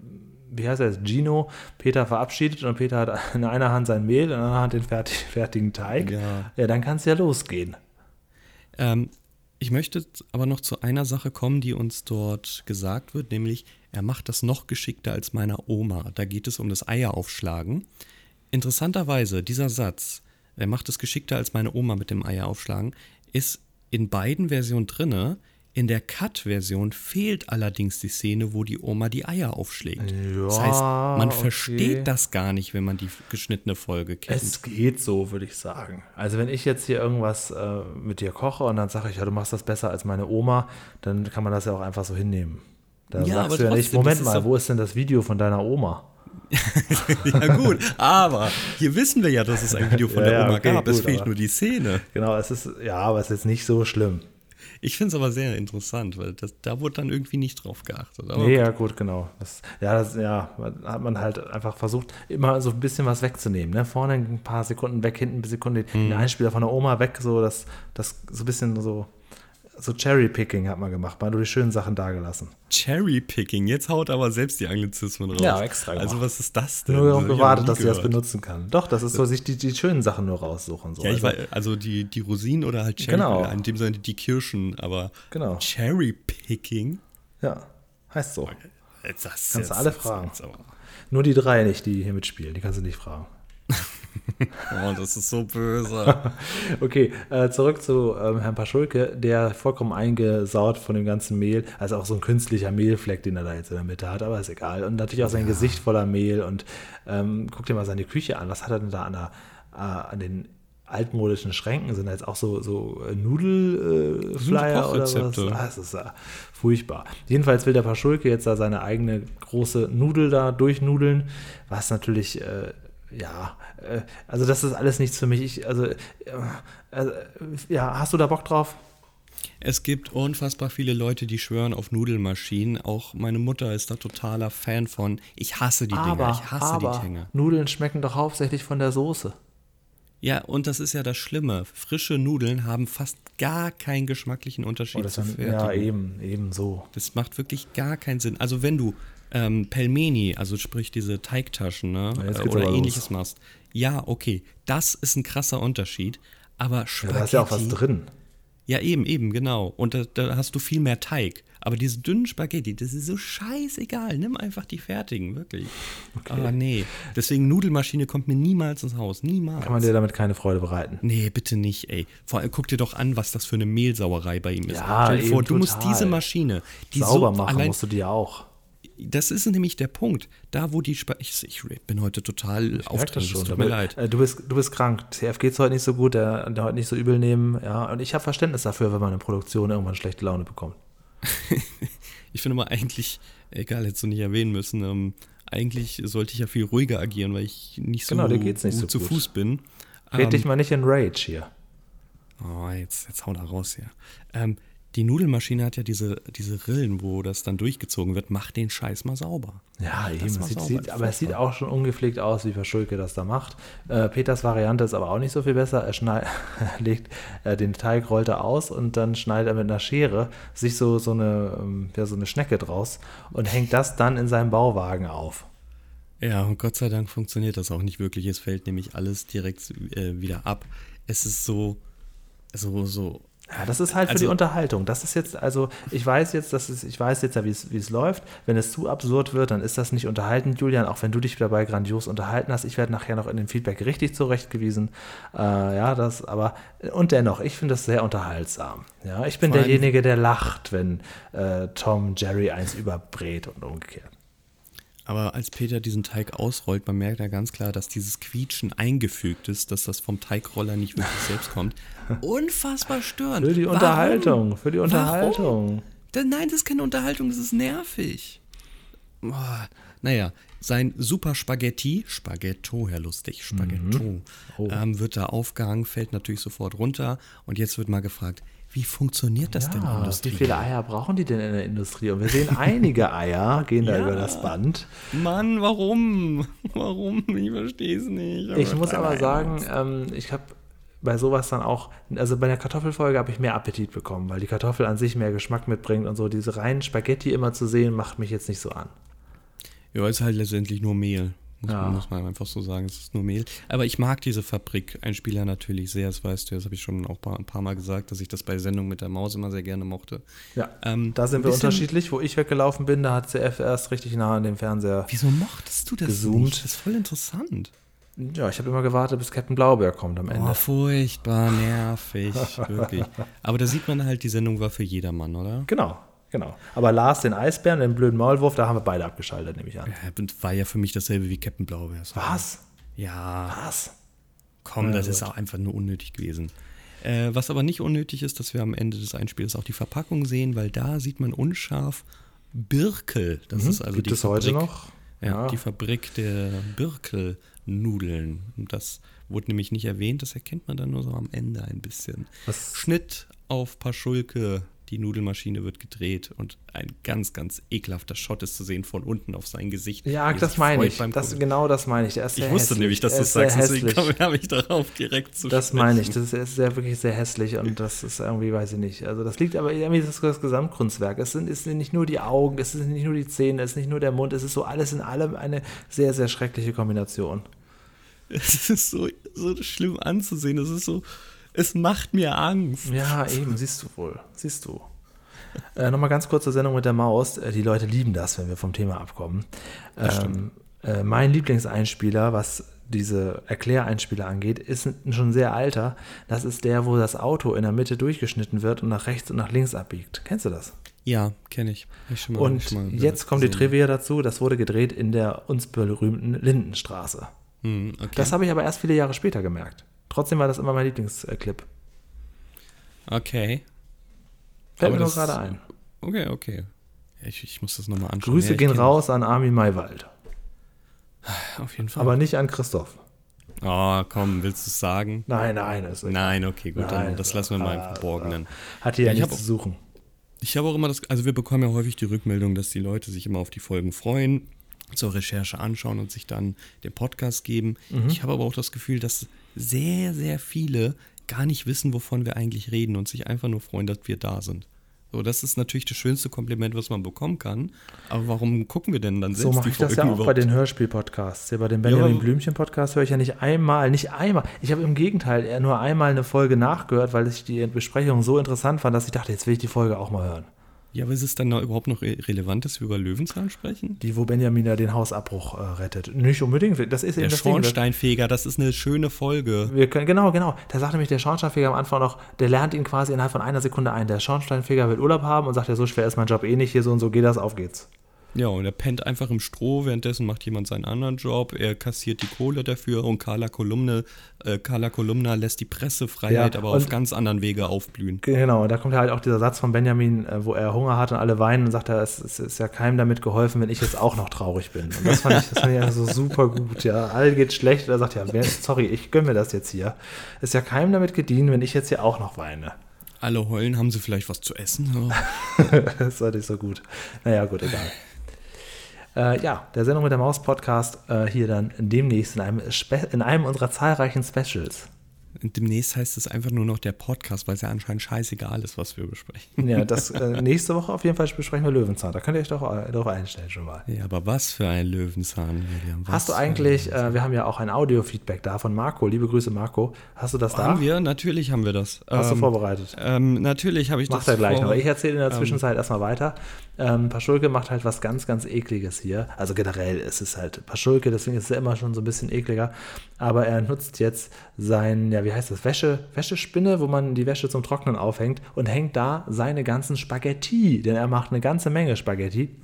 Speaker 3: wie heißt er jetzt, Gino, Peter verabschiedet und Peter hat in einer Hand sein Mehl, in der anderen Hand den fertig, fertigen Teig.
Speaker 2: Ja.
Speaker 3: ja, dann kann es ja losgehen.
Speaker 2: Ähm, ich möchte aber noch zu einer Sache kommen, die uns dort gesagt wird, nämlich er macht das noch geschickter als meiner Oma. Da geht es um das Eieraufschlagen. Interessanterweise, dieser Satz, er macht es geschickter als meine Oma mit dem Eieraufschlagen, ist in beiden Versionen drinne. In der Cut-Version fehlt allerdings die Szene, wo die Oma die Eier aufschlägt. das
Speaker 3: Ja,
Speaker 2: heißt, man
Speaker 3: okay.
Speaker 2: versteht das gar nicht, wenn man die geschnittene Folge kennt.
Speaker 3: Es geht so, würde ich sagen. Also wenn ich jetzt hier irgendwas äh, mit dir koche und dann sage ich, ja, du machst das besser als meine Oma, dann kann man das ja auch einfach so hinnehmen. Da
Speaker 2: Ja,
Speaker 3: sagst
Speaker 2: aber
Speaker 3: du ja nicht, Moment
Speaker 2: das
Speaker 3: mal, wo ist denn das Video von deiner Oma?
Speaker 2: Ja gut, aber hier wissen wir ja, dass es ein Video von
Speaker 3: Ja,
Speaker 2: der Oma
Speaker 3: okay,
Speaker 2: gab. es
Speaker 3: gut,
Speaker 2: fehlt
Speaker 3: aber-
Speaker 2: nur die Szene.
Speaker 3: Genau, es ist, ja, aber es ist jetzt nicht so schlimm.
Speaker 2: Ich finde es aber sehr interessant, weil das, da wurde dann irgendwie nicht drauf geachtet. Aber
Speaker 3: Nee, ja, gut, genau. Das, ja, das, ja, hat man halt einfach versucht, immer so ein bisschen was wegzunehmen. Ne? Vorne ein paar Sekunden weg, hinten ein paar Sekunden
Speaker 2: Mhm.
Speaker 3: den Einspieler von der Oma weg, so dass das so ein bisschen so, so Cherry-Picking hat man gemacht, man hat nur die schönen Sachen dagelassen.
Speaker 2: Cherry-Picking, jetzt haut aber selbst die Anglizismen raus.
Speaker 3: Ja, extra
Speaker 2: Also
Speaker 3: gemacht.
Speaker 2: was ist das denn?
Speaker 3: Nur darauf gewartet, dass sie das benutzen kann. Doch, das ist so, sich die, die schönen Sachen nur raussuchen. So.
Speaker 2: Ja, ich
Speaker 3: Also,
Speaker 2: also die, die Rosinen oder halt Cherry,
Speaker 3: Genau.
Speaker 2: in dem Sinne die Kirschen, aber
Speaker 3: Genau.
Speaker 2: Cherry-Picking?
Speaker 3: ja, heißt so.
Speaker 2: Das
Speaker 3: Kannst du alle fragen.
Speaker 2: jetzt
Speaker 3: Nur die drei nicht, die hier mitspielen, die kannst du nicht fragen.
Speaker 2: Oh, das ist so böse.
Speaker 3: Okay, äh, zurück zu ähm, Herrn Paschulke, der vollkommen eingesaut von dem ganzen Mehl, also auch so ein künstlicher Mehlfleck, den er da jetzt in der Mitte hat, aber ist egal. Und natürlich auch sein Gesicht voller Mehl und ähm, guck dir mal seine Küche an. Was hat er denn da an, der, äh, an den altmodischen Schränken? Sind da jetzt auch so, so äh, Nudelflyer äh, oder was? Ah, das ist ja furchtbar. Jedenfalls will der Paschulke jetzt da seine eigene große Nudel da durchnudeln, was natürlich, äh, ja, äh, also das ist alles nichts für mich. Ich, also, äh, also, ja, hast du da Bock drauf?
Speaker 2: Es gibt unfassbar viele Leute, die schwören auf Nudelmaschinen. Auch meine Mutter ist da totaler Fan von. Ich hasse die Dinger, ich hasse
Speaker 3: aber
Speaker 2: die Dinger.
Speaker 3: Nudeln schmecken doch hauptsächlich von der Soße.
Speaker 2: Ja, und das ist ja das Schlimme. Frische Nudeln haben fast gar keinen geschmacklichen Unterschied
Speaker 3: Oder
Speaker 2: zu
Speaker 3: dann,
Speaker 2: fertigen.
Speaker 3: ja, eben, eben so.
Speaker 2: Das macht wirklich gar keinen Sinn. Also wenn du ähm, Pelmeni, also sprich diese Teigtaschen, ne,
Speaker 3: Ja,
Speaker 2: äh, oder ähnliches machst, ja, okay, das ist ein krasser Unterschied. Aber
Speaker 3: Ja,
Speaker 2: Spaghetti,
Speaker 3: da ist ja auch was drin.
Speaker 2: Ja, eben, eben, genau. Und da, da hast du viel mehr Teig. Aber diese dünnen Spaghetti, das ist so scheißegal. Nimm einfach die fertigen, wirklich. Aber nee. Deswegen Nudelmaschine kommt mir niemals ins Haus. Niemals.
Speaker 3: Kann man dir damit keine Freude bereiten.
Speaker 2: Nee, bitte nicht, ey. Vor allem guck dir doch an, was das für eine Mehlsauerei bei ihm ist.
Speaker 3: Ja,
Speaker 2: Stell dir vor, du musst diese Maschine, die
Speaker 3: Sauber
Speaker 2: so
Speaker 3: machen
Speaker 2: allein,
Speaker 3: musst du dir auch.
Speaker 2: Das ist nämlich der Punkt. Da, wo die Spa ich, ich bin heute total aufgeregt. Es tut mir
Speaker 3: aber,
Speaker 2: leid.
Speaker 3: äh, Du bist, du bist krank. CF geht's heute nicht so gut, der, der heute nicht so übel nehmen. Ja, und ich habe Verständnis dafür, wenn man in Produktion irgendwann schlechte Laune bekommt.
Speaker 2: Ich finde mal eigentlich, egal, hättest du nicht erwähnen müssen, ähm, eigentlich sollte ich ja viel ruhiger agieren, weil ich nicht so
Speaker 3: Genau, nicht so
Speaker 2: zu
Speaker 3: gut.
Speaker 2: Fuß bin.
Speaker 3: Red
Speaker 2: Ähm,
Speaker 3: dich mal nicht in Rage hier.
Speaker 2: Oh, jetzt, jetzt hau da raus hier. Ähm, die Nudelmaschine hat ja diese, diese Rillen, wo das dann durchgezogen wird. Mach den Scheiß mal sauber.
Speaker 3: Ja, eben. sieht,
Speaker 2: sauber,
Speaker 3: sieht, aber es sieht auch schon ungepflegt aus, wie Verschulke das da macht. Äh, Peters Variante ist aber auch nicht so viel besser. Er schneid, legt äh, den Teig, rollt er aus und dann schneidet er mit einer Schere sich so, so, eine, ähm, ja, so eine Schnecke draus und hängt das dann in seinem Bauwagen auf.
Speaker 2: Ja, und Gott sei Dank funktioniert das auch nicht wirklich. Es fällt nämlich alles direkt äh, wieder ab. Es ist so, so, so.
Speaker 3: Ja, das ist halt für
Speaker 2: Also-
Speaker 3: die Unterhaltung. Das ist jetzt, also ich weiß jetzt, dass es, ich weiß jetzt ja, wie es, wie es läuft. Wenn es zu absurd wird, dann ist das nicht unterhaltend, Julian, auch wenn du dich dabei grandios unterhalten hast. Ich werde nachher noch in dem Feedback richtig zurechtgewiesen. Äh, ja, das, aber, und dennoch, ich finde das sehr unterhaltsam. Ja, ich bin derjenige, der lacht, wenn äh, Tom Jerry eins überbrät und umgekehrt.
Speaker 2: Aber als Peter diesen Teig ausrollt, man merkt ja ganz klar, dass dieses Quietschen eingefügt ist, dass das vom Teigroller nicht wirklich selbst kommt. Unfassbar störend.
Speaker 3: Für die
Speaker 2: Warum?
Speaker 3: Unterhaltung, für die
Speaker 2: Warum?
Speaker 3: Unterhaltung.
Speaker 2: Da, nein, das ist keine Unterhaltung, das ist nervig. Boah. Naja, sein Super Spaghetti, Spaghetto, ja lustig, Spaghetto,
Speaker 3: Oh.
Speaker 2: ähm, wird da aufgehangen, fällt natürlich sofort runter. Und jetzt wird mal gefragt, wie funktioniert das denn
Speaker 3: Ja, wie
Speaker 2: Industrie?
Speaker 3: viele Eier brauchen die denn in der Industrie? Und wir sehen einige Eier gehen da
Speaker 2: Ja.
Speaker 3: über das Band.
Speaker 2: Mann, warum? Warum? Ich verstehe es nicht.
Speaker 3: Ich muss aber sagen, ähm, ich habe bei sowas dann auch, also bei der Kartoffelfolge habe ich mehr Appetit bekommen, weil die Kartoffel an sich mehr Geschmack mitbringt und so. Diese reinen Spaghetti immer zu sehen, macht mich jetzt nicht so an.
Speaker 2: Ja, ist halt letztendlich nur Mehl. Muss,
Speaker 3: Ja.
Speaker 2: man, muss man einfach so sagen, es ist nur Mehl. Aber ich mag diese Fabrik-Einspieler natürlich sehr, das weißt du, das habe ich schon auch ein paar Mal gesagt, dass ich das bei Sendung mit der Maus immer sehr gerne mochte.
Speaker 3: Ja,
Speaker 2: Ähm,
Speaker 3: da sind wir unterschiedlich. Wo ich weggelaufen bin, da hat CF erst richtig nah an dem Fernseher.
Speaker 2: Wieso mochtest du das
Speaker 3: Gezoomt.
Speaker 2: nicht? Das ist voll interessant.
Speaker 3: Ja, ich habe immer gewartet, bis Captain Blaubeer kommt am Ende.
Speaker 2: Oh, furchtbar nervig, wirklich. Aber da sieht man halt, die Sendung war für jedermann, oder?
Speaker 3: Genau, genau. Aber Lars, den Eisbären, den blöden Maulwurf, da haben wir beide abgeschaltet, nehme ich an.
Speaker 2: Ja, und war ja für mich dasselbe wie Captain Blaubeer.
Speaker 3: Was?
Speaker 2: Ja,
Speaker 3: Was?
Speaker 2: komm,
Speaker 3: Ja,
Speaker 2: das ist
Speaker 3: gut.
Speaker 2: auch einfach nur unnötig gewesen. Äh, was aber nicht unnötig ist, dass wir am Ende des Einspiels auch die Verpackung sehen, weil da sieht man unscharf Birkel. Das ist also
Speaker 3: Mhm. Gibt
Speaker 2: die
Speaker 3: es heute
Speaker 2: Fabrik,
Speaker 3: noch?
Speaker 2: Ja,
Speaker 3: Ja.
Speaker 2: die Fabrik der Birkelnudeln. Und das wurde nämlich nicht erwähnt, das erkennt man dann nur so am Ende ein bisschen.
Speaker 3: Was-
Speaker 2: Schnitt auf Paschulke, die Nudelmaschine wird gedreht und ein ganz, ganz ekelhafter Shot ist zu sehen von unten auf sein Gesicht.
Speaker 3: Ja, das meine ich. Das, genau das meine ich. Der ist
Speaker 2: ich wusste
Speaker 3: hässlich.
Speaker 2: nämlich, dass du das sagst,
Speaker 3: sehr
Speaker 2: deswegen
Speaker 3: hässlich.
Speaker 2: habe ich darauf direkt zu
Speaker 3: Das
Speaker 2: sprechen.
Speaker 3: meine ich, das ist sehr, wirklich sehr hässlich und das ist irgendwie, weiß ich nicht. Also das liegt aber irgendwie das, das Gesamtkunstwerk. Es sind, es sind nicht nur die Augen, es sind nicht nur die Zähne, es ist nicht nur der Mund, es ist so alles in allem eine sehr, sehr schreckliche Kombination.
Speaker 2: Es ist so, so schlimm anzusehen. Es ist so, es macht mir Angst.
Speaker 3: Ja, eben, siehst du wohl, siehst du. Äh, Nochmal ganz kurz zur Sendung mit der Maus. Äh, Die Leute lieben das, wenn wir vom Thema abkommen. Ähm, äh, mein Lieblingseinspieler, was diese Erkläreinspieler angeht, ist schon sehr alter. Das ist der, wo das Auto in der Mitte durchgeschnitten wird und nach rechts und nach links abbiegt. Kennst du das?
Speaker 2: Ja, kenne ich. Ich schon mal-
Speaker 3: Und
Speaker 2: mal
Speaker 3: jetzt kommt die. Trivia dazu. Das wurde gedreht in der uns berühmten Lindenstraße.
Speaker 2: Hm, okay.
Speaker 3: Das habe ich aber erst viele Jahre später gemerkt. Trotzdem war das immer mein Lieblingsclip.
Speaker 2: okay.
Speaker 3: Fällt
Speaker 2: Aber
Speaker 3: mir nur
Speaker 2: das-
Speaker 3: gerade ein.
Speaker 2: Okay, okay. Ja, Ich, ich muss das nochmal anschauen.
Speaker 3: Grüße
Speaker 2: Ja,
Speaker 3: gehen raus an Armin Maywald.
Speaker 2: Auf jeden Fall.
Speaker 3: Aber nicht an Christoph.
Speaker 2: oh, komm, willst du es sagen?
Speaker 3: Nein, nein, ist egal.
Speaker 2: Nein, okay, gut, dann
Speaker 3: Nein,
Speaker 2: das lassen wir mal im Verborgenen.
Speaker 3: Hat hier ja,
Speaker 2: Ich
Speaker 3: nichts
Speaker 2: hab
Speaker 3: zu suchen.
Speaker 2: Ich habe auch immer das, also wir bekommen ja häufig die Rückmeldung, dass die Leute sich immer auf die Folgen freuen, zur Recherche anschauen und sich dann den Podcast geben.
Speaker 3: Mhm.
Speaker 2: Ich habe aber auch das Gefühl, dass sehr, sehr viele gar nicht wissen, wovon wir eigentlich reden und sich einfach nur freuen, dass wir da sind. So, das ist natürlich das schönste Kompliment, was man bekommen kann. Aber warum gucken wir denn dann
Speaker 3: So
Speaker 2: selbst
Speaker 3: mache
Speaker 2: die
Speaker 3: ich das ja auch bei
Speaker 2: überhaupt?
Speaker 3: den Hörspiel-Podcasts. Hier bei dem Benjamin
Speaker 2: aber-
Speaker 3: Blümchen-Podcast höre ich ja nicht einmal, nicht einmal. Ich habe im Gegenteil nur einmal eine Folge nachgehört, weil ich die Besprechung so interessant fand, dass ich dachte, jetzt will ich die Folge auch mal hören.
Speaker 2: Ja, aber ist es dann noch überhaupt noch re- relevant, dass wir über Löwenzahn sprechen?
Speaker 3: Die, wo Benjamin da den Hausabbruch äh, rettet. Nicht unbedingt. Das ist eben
Speaker 2: Der
Speaker 3: das Ding.
Speaker 2: Schornsteinfeger, das ist eine schöne Folge.
Speaker 3: Wir können, genau, genau. Da sagt nämlich der Schornsteinfeger am Anfang noch, der lernt ihn quasi innerhalb von einer Sekunde ein. Der Schornsteinfeger will Urlaub haben und sagt, ja, so schwer ist mein Job eh nicht, hier so und so geht das, auf geht's.
Speaker 2: Ja, und er pennt einfach im Stroh, währenddessen macht jemand seinen anderen Job, er kassiert die Kohle dafür und Carla Kolumne, äh, Carla Kolumna lässt die Pressefreiheit
Speaker 3: Ja,
Speaker 2: aber auf ganz anderen Wege aufblühen.
Speaker 3: Genau, und da kommt halt auch dieser Satz von Benjamin, äh, wo er Hunger hat und alle weinen und sagt, er, es, es ist ja keinem damit geholfen, wenn ich jetzt auch noch traurig bin. Und das fand ich, das fand ich also super gut, ja. Allen geht schlecht und er sagt, ja, sorry, ich gönn mir das jetzt hier. Ist ja keinem damit gedient, wenn ich jetzt hier auch noch weine.
Speaker 2: Alle heulen, haben sie vielleicht was zu essen?
Speaker 3: das war nicht so gut. Naja, gut, egal. Äh, ja, der Sendung mit der Maus-Podcast äh, hier dann demnächst in einem, Spe in einem unserer zahlreichen Specials.
Speaker 2: Demnächst heißt es einfach nur noch der Podcast, weil es ja anscheinend scheißegal ist, was wir besprechen.
Speaker 3: Ja, das äh, nächste Woche auf jeden Fall besprechen wir Löwenzahn. Da könnt ihr euch doch äh, darauf einstellen schon mal.
Speaker 2: Ja, aber was für ein Löwenzahn, William. Was
Speaker 3: Hast du eigentlich, äh, wir haben ja auch ein Audio-Feedback da von Marco. Liebe Grüße, Marco. Hast du das da?
Speaker 2: Haben wir? Natürlich haben wir das.
Speaker 3: Hast du
Speaker 2: Ähm,
Speaker 3: vorbereitet?
Speaker 2: Ähm, natürlich habe ich
Speaker 3: Macht
Speaker 2: das
Speaker 3: er gleich
Speaker 2: vor-
Speaker 3: noch. Ich erzähle in der Zwischenzeit erstmal weiter. Ähm, Paschulke macht halt was ganz, ganz ekliges hier. Also generell ist es halt Paschulke, deswegen ist er immer schon so ein bisschen ekliger. Aber er nutzt jetzt sein, ja, wie heißt das, Wäsche, Wäschespinne, wo man die Wäsche zum Trocknen aufhängt und hängt da seine ganzen Spaghetti, denn er macht eine ganze Menge Spaghetti.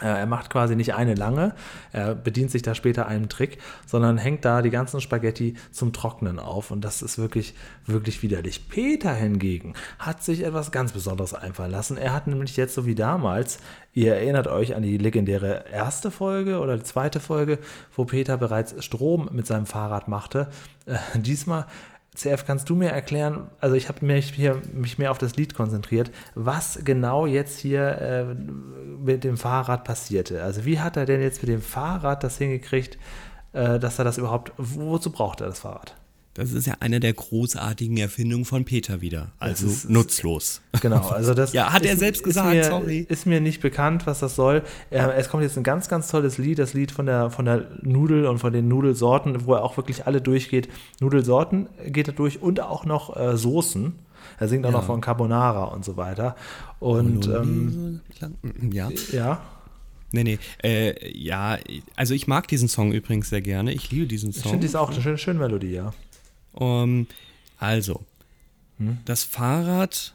Speaker 3: Äh, Er macht quasi nicht eine lange, er bedient sich da später einem Trick, sondern hängt da die ganzen Spaghetti zum Trocknen auf und das ist wirklich, wirklich widerlich. Peter hingegen hat sich etwas ganz Besonderes einfallen lassen. Er hat nämlich jetzt so wie damals, ihr erinnert euch an die legendäre erste Folge oder die zweite Folge, wo Peter bereits Strom mit seinem Fahrrad machte. Äh, diesmal CF, kannst du mir erklären, also ich habe mich, hier, mich mehr auf das Lied konzentriert, was genau jetzt hier äh, mit dem Fahrrad passierte. Also wie hat er denn jetzt mit dem Fahrrad das hingekriegt, äh, dass er das überhaupt, wozu braucht er das Fahrrad?
Speaker 2: Das ist ja eine der großartigen Erfindungen von Peter wieder. Also
Speaker 3: ist-
Speaker 2: nutzlos.
Speaker 3: Genau, also das
Speaker 2: Ja, hat er
Speaker 3: ist-
Speaker 2: selbst
Speaker 3: ist
Speaker 2: gesagt,
Speaker 3: mir,
Speaker 2: sorry.
Speaker 3: Ist mir nicht bekannt, was das soll. Äh, es kommt jetzt ein ganz, ganz tolles Lied, das Lied von der, von der Nudel und von den Nudelsorten, wo er auch wirklich alle durchgeht. Nudelsorten geht er durch und auch noch äh, Soßen. Er singt auch
Speaker 2: Ja.
Speaker 3: noch von Carbonara und so weiter. Und ähm,
Speaker 2: ja.
Speaker 3: ja,
Speaker 2: Nee, nee. Äh, ja, also ich mag diesen Song übrigens sehr gerne. Ich liebe diesen
Speaker 3: ich
Speaker 2: Song.
Speaker 3: finde, die ist auch eine schöne, schöne Melodie, ja.
Speaker 2: Um, also,
Speaker 3: Hm?
Speaker 2: das Fahrrad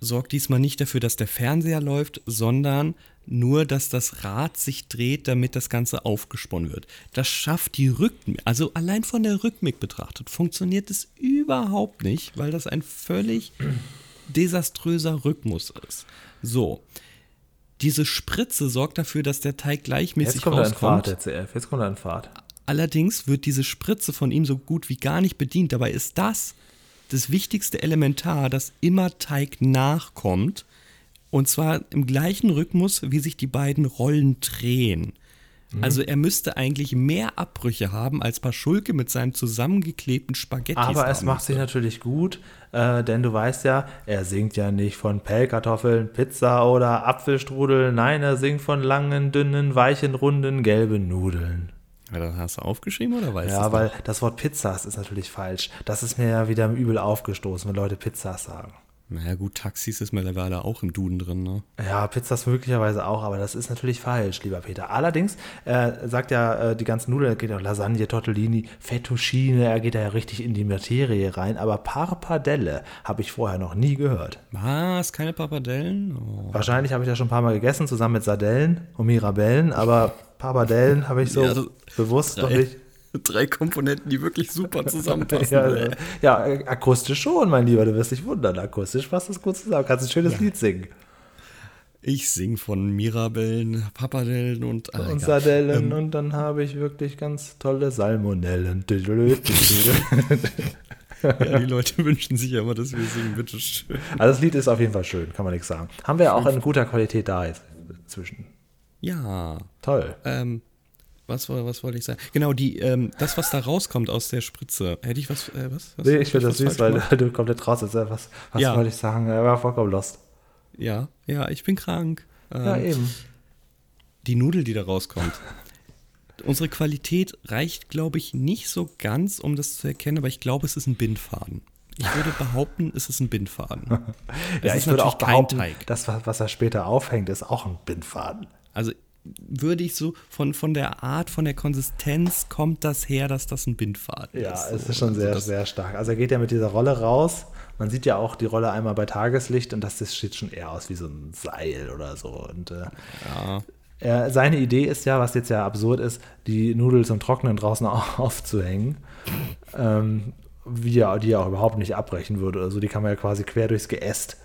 Speaker 2: sorgt diesmal nicht dafür, dass der Fernseher läuft, sondern nur, dass das Rad sich dreht, damit das Ganze aufgesponnen wird. Das schafft die Rhythmik, also allein von der Rhythmik betrachtet, funktioniert es überhaupt nicht, weil das ein völlig desaströser Rhythmus ist. So. Diese Spritze sorgt dafür, dass der Teig gleichmäßig
Speaker 3: Jetzt kommt er in
Speaker 2: rauskommt.
Speaker 3: Fahrt, der CF. Jetzt kommt er in Fahrt.
Speaker 2: Allerdings wird diese Spritze von ihm so gut wie gar nicht bedient. Dabei ist das das wichtigste Elementar, das immer Teig nachkommt. Und zwar im gleichen Rhythmus, wie sich die beiden Rollen drehen.
Speaker 3: Mhm.
Speaker 2: Also er müsste eigentlich mehr Abbrüche haben, als Paschulke mit seinem zusammengeklebten Spaghetti.
Speaker 3: Aber es macht sich natürlich gut, äh, denn du weißt ja, er singt ja nicht von Pellkartoffeln, Pizza oder Apfelstrudel. Nein, er singt von langen, dünnen, weichen, runden, gelben Nudeln.
Speaker 2: Ja, das hast du aufgeschrieben oder weißt du
Speaker 3: Ja, weil
Speaker 2: noch?
Speaker 3: das Wort Pizzas ist natürlich falsch. Das ist mir ja wieder übel aufgestoßen, wenn Leute Pizzas sagen.
Speaker 2: Naja gut, Taxis ist mittlerweile auch im Duden drin, ne?
Speaker 3: Ja, Pizzas möglicherweise auch, aber das ist natürlich falsch, lieber Peter. Allerdings äh, sagt ja äh, die ganzen Nudeln, er geht auch Lasagne, Tortellini, Fettuccine, er geht da ja richtig in die Materie rein. Aber Parpadelle habe ich vorher noch nie gehört.
Speaker 2: Was? Keine Pappardellen? Oh.
Speaker 3: Wahrscheinlich habe ich das schon ein paar Mal gegessen, zusammen mit Sardellen und Mirabellen, aber Parpadellen habe ich so
Speaker 2: Ja,
Speaker 3: bewusst noch
Speaker 2: Drei,
Speaker 3: nicht.
Speaker 2: drei Komponenten, die wirklich super zusammenpassen.
Speaker 3: Ja,
Speaker 2: ey.
Speaker 3: ja, akustisch schon, mein Lieber, du wirst dich wundern. Akustisch passt das gut zusammen. Kannst ein schönes Lied singen.
Speaker 2: Ich sing von Mirabellen, Pappardellen und, ah,
Speaker 3: und. Sardellen und dann habe ich wirklich ganz tolle Salmonellen.
Speaker 2: Ja, die Leute wünschen sich ja immer, dass wir singen, bitteschön.
Speaker 3: Also das Lied ist auf jeden Fall schön, kann man nichts sagen. Haben wir auch in guter Qualität da jetzt inzwischen.
Speaker 2: Ja,
Speaker 3: Toll.
Speaker 2: ähm, was, was wollte ich sagen? Genau, die, ähm, das, was da rauskommt aus der Spritze. Hätte ich was, äh, was? was
Speaker 3: Nee, ich finde das süß, weil du komplett raus ist. Was, was
Speaker 2: Ja.
Speaker 3: wollte ich sagen? Er war vollkommen lost.
Speaker 2: Ja, ja, ich bin krank. Ähm,
Speaker 3: Ja, eben.
Speaker 2: die Nudel, die da rauskommt. Unsere Qualität reicht, glaube ich, nicht so ganz, um das zu erkennen, aber ich glaube, es ist ein Bindfaden. Ich würde behaupten, es ist ein Bindfaden. Es
Speaker 3: Ja,
Speaker 2: ist
Speaker 3: ich würde auch behaupten,
Speaker 2: Teig.
Speaker 3: das, was was er später aufhängt, ist auch ein Bindfaden.
Speaker 2: Also würde ich so von, von der Art, von der Konsistenz kommt das her, dass das ein Bindfaden
Speaker 3: Ja,
Speaker 2: ist.
Speaker 3: es
Speaker 2: So.
Speaker 3: ist schon
Speaker 2: Also
Speaker 3: sehr,
Speaker 2: das,
Speaker 3: sehr stark. Also er geht ja mit dieser Rolle raus. Man sieht ja auch die Rolle einmal bei Tageslicht und das, das sieht schon eher aus wie so ein Seil oder so. Und äh,
Speaker 2: Ja,
Speaker 3: er, seine Idee ist ja, was jetzt ja absurd ist, die Nudel zum Trocknen draußen au- aufzuhängen. Ähm, wie er, die er auch überhaupt nicht abbrechen würde. Also die kann man ja quasi quer durchs Geäst,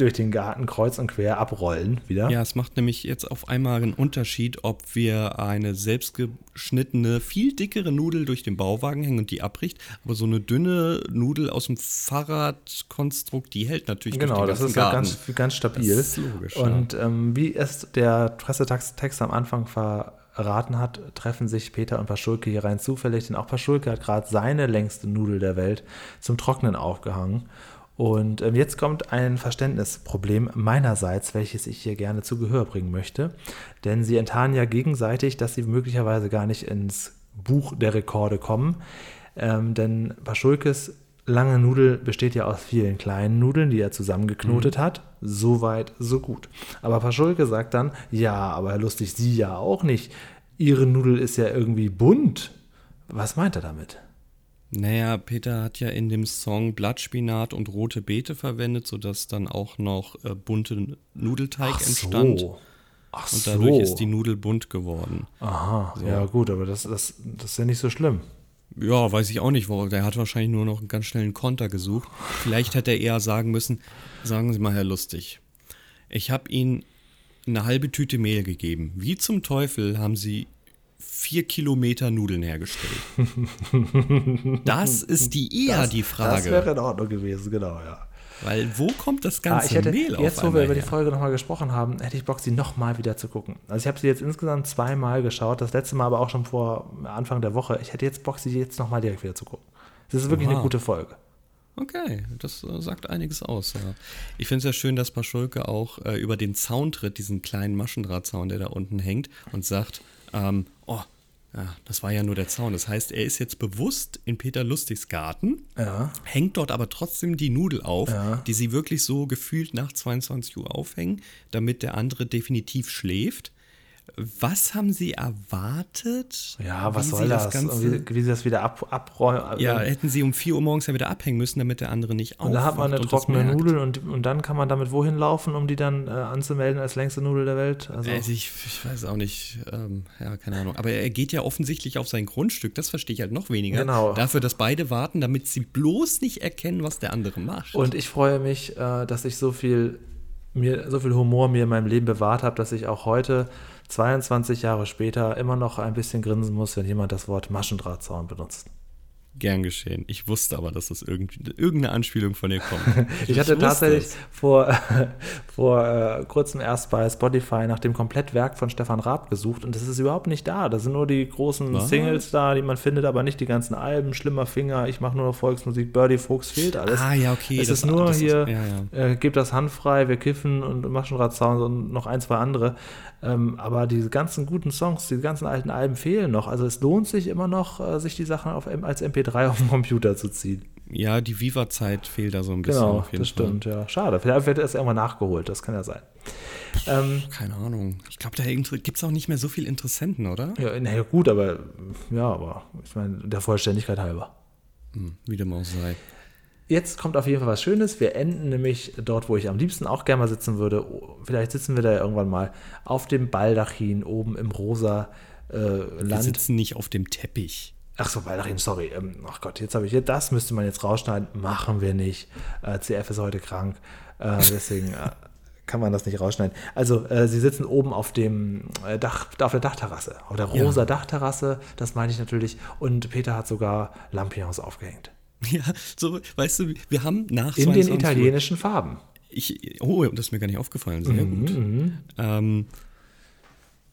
Speaker 3: durch den Garten kreuz und quer abrollen wieder.
Speaker 2: Ja, es macht nämlich jetzt auf einmal einen Unterschied, ob wir eine selbstgeschnittene, viel dickere Nudel durch den Bauwagen hängen und die abbricht, aber so eine dünne Nudel aus dem Fahrradkonstrukt, die hält natürlich
Speaker 3: Genau, das ist ja ganz, ganz stabil.
Speaker 2: Das ist logisch.
Speaker 3: Und ähm, wie es der Pressetext Text am Anfang verraten hat, treffen sich Peter und Paschulke hier rein zufällig, denn auch Paschulke hat gerade seine längste Nudel der Welt zum Trocknen aufgehangen. Und ähm, jetzt kommt ein Verständnisproblem meinerseits, welches ich hier gerne zu Gehör bringen möchte. Denn sie enttarnen ja gegenseitig, dass sie möglicherweise gar nicht ins Buch der Rekorde kommen. Ähm, denn Paschulkes lange Nudel besteht ja aus vielen kleinen Nudeln, die er zusammengeknotet hat. So weit, so gut. Aber Paschulke sagt dann, ja, aber Lustig, Sie ja auch nicht. Ihre Nudel ist ja irgendwie bunt. Was meint er damit?
Speaker 2: Naja, Peter hat ja in dem Song Blattspinat und rote Beete verwendet, sodass dann auch noch äh, bunte Nudelteig entstand.
Speaker 3: Ach
Speaker 2: Und dadurch
Speaker 3: so.
Speaker 2: ist die Nudel bunt geworden.
Speaker 3: Aha, ja gut, aber das, das, das ist ja nicht so schlimm.
Speaker 2: Ja, weiß ich auch nicht. warum. Der hat wahrscheinlich nur noch einen ganz schnellen Konter gesucht. Vielleicht hätte er eher sagen müssen, sagen Sie mal, Herr Lustig, ich habe Ihnen eine halbe Tüte Mehl gegeben. Wie zum Teufel haben Sie vier Kilometer Nudeln hergestellt? Das ist die eher
Speaker 3: das,
Speaker 2: die
Speaker 3: Das wäre
Speaker 2: Frage.
Speaker 3: in Ordnung gewesen, genau, ja.
Speaker 2: Weil wo kommt das
Speaker 3: Ah,
Speaker 2: ganze
Speaker 3: ich hätte,
Speaker 2: Mehl auf
Speaker 3: jetzt, wo wir über die
Speaker 2: her?
Speaker 3: Folge nochmal gesprochen haben, hätte ich Bock, sie nochmal wieder zu gucken. Also ich habe sie jetzt insgesamt zweimal geschaut, das letzte Mal aber auch schon vor Anfang der Woche. Ich hätte jetzt Bock, sie jetzt nochmal direkt wieder zu gucken. Das ist wirklich
Speaker 2: Oha.
Speaker 3: eine gute Folge.
Speaker 2: Okay, das äh, sagt einiges aus. Ja. Ich finde es ja schön, dass Paschulke auch äh, über den Zaun tritt, diesen kleinen Maschendrahtzaun, der da unten hängt, und sagt, ähm, oh, ja, das war ja nur der Zaun. Das heißt, er ist jetzt bewusst in Peter Lustigs Garten,
Speaker 3: Ja.
Speaker 2: hängt dort aber trotzdem die Nudel auf,
Speaker 3: Ja.
Speaker 2: die sie wirklich so gefühlt nach 22 Uhr aufhängen, damit der andere definitiv schläft. Was haben sie erwartet?
Speaker 3: Ja, was soll
Speaker 2: sie
Speaker 3: das?
Speaker 2: Ganze,
Speaker 3: wie, wie sie das wieder ab, abräumen.
Speaker 2: ja, hätten sie um 4 Uhr morgens ja wieder abhängen müssen, damit der andere nicht
Speaker 3: und da hat man eine
Speaker 2: aufwacht das
Speaker 3: trockene. Nudel und, und dann kann man damit wohin laufen, um die dann äh, anzumelden als längste Nudel der Welt? Also,
Speaker 2: Also ich, ich weiß auch nicht, ähm, ja, keine Ahnung. Aber er geht ja offensichtlich auf sein Grundstück, das verstehe ich halt noch weniger.
Speaker 3: Genau.
Speaker 2: Dafür, dass beide warten, damit sie bloß nicht erkennen, was der andere macht.
Speaker 3: Und ich freue mich, äh, dass ich so viel, mir, so viel Humor mir in meinem Leben bewahrt habe, dass ich auch heute, 22 Jahre später, immer noch ein bisschen grinsen muss, wenn jemand das Wort Maschendrahtzaun benutzt.
Speaker 2: Gern geschehen. Ich wusste aber, dass das irgendeine Anspielung von dir kommt.
Speaker 3: Ich, ich hatte tatsächlich es. vor, vor äh, kurzem erst bei Spotify nach dem Komplettwerk von Stefan Raab gesucht und das ist überhaupt nicht da. Da sind nur die großen Was? Singles da, die man findet, aber nicht die ganzen Alben. Schlimmer Finger, ich mache nur noch Volksmusik, Birdie Fuchs fehlt alles.
Speaker 2: Ah, ja, okay.
Speaker 3: Es ist nur hier, ist, ja, ja. Äh, gebt das handfrei, wir kiffen und Maschenrad-Sounds und noch ein, zwei andere. Ähm, aber diese ganzen guten Songs, die ganzen alten Alben fehlen noch. Also es lohnt sich immer noch, äh, sich die Sachen auf, als MP3 auf dem Computer zu ziehen.
Speaker 2: Ja, die Viva-Zeit fehlt da so ein bisschen.
Speaker 3: Genau, das stimmt, ja. Schade. Vielleicht wird es irgendwann nachgeholt, das kann ja sein.
Speaker 2: Ähm, Keine Ahnung. Ich glaube, da gibt es auch nicht mehr so viele Interessenten, oder?
Speaker 3: Ja, naja, gut, aber ja, aber ich meine, der Vollständigkeit halber.
Speaker 2: Hm, wie dem auch sei.
Speaker 3: Jetzt kommt auf jeden Fall was Schönes. Wir enden nämlich dort, wo ich am liebsten auch gerne mal sitzen würde. Vielleicht sitzen wir da irgendwann mal auf dem Baldachin oben im rosa äh, Land. Wir
Speaker 2: sitzen nicht auf dem Teppich.
Speaker 3: Ach so, Baldachin, sorry. Ähm, ach Gott, jetzt habe ich hier, das müsste man jetzt rausschneiden. Machen wir nicht. Äh, CF ist heute krank. Äh, deswegen äh, kann man das nicht rausschneiden. Also, äh, sie sitzen oben auf dem äh, Dach, auf der Dachterrasse, auf der rosa ja. Dachterrasse, das meine ich natürlich. Und Peter hat sogar Lampions aufgehängt.
Speaker 2: Ja, so, weißt du, wir haben nach
Speaker 3: In den italienischen Farben.
Speaker 2: Ich, oh, das ist mir gar nicht aufgefallen. Sehr mhm, gut. Mhm. Ähm,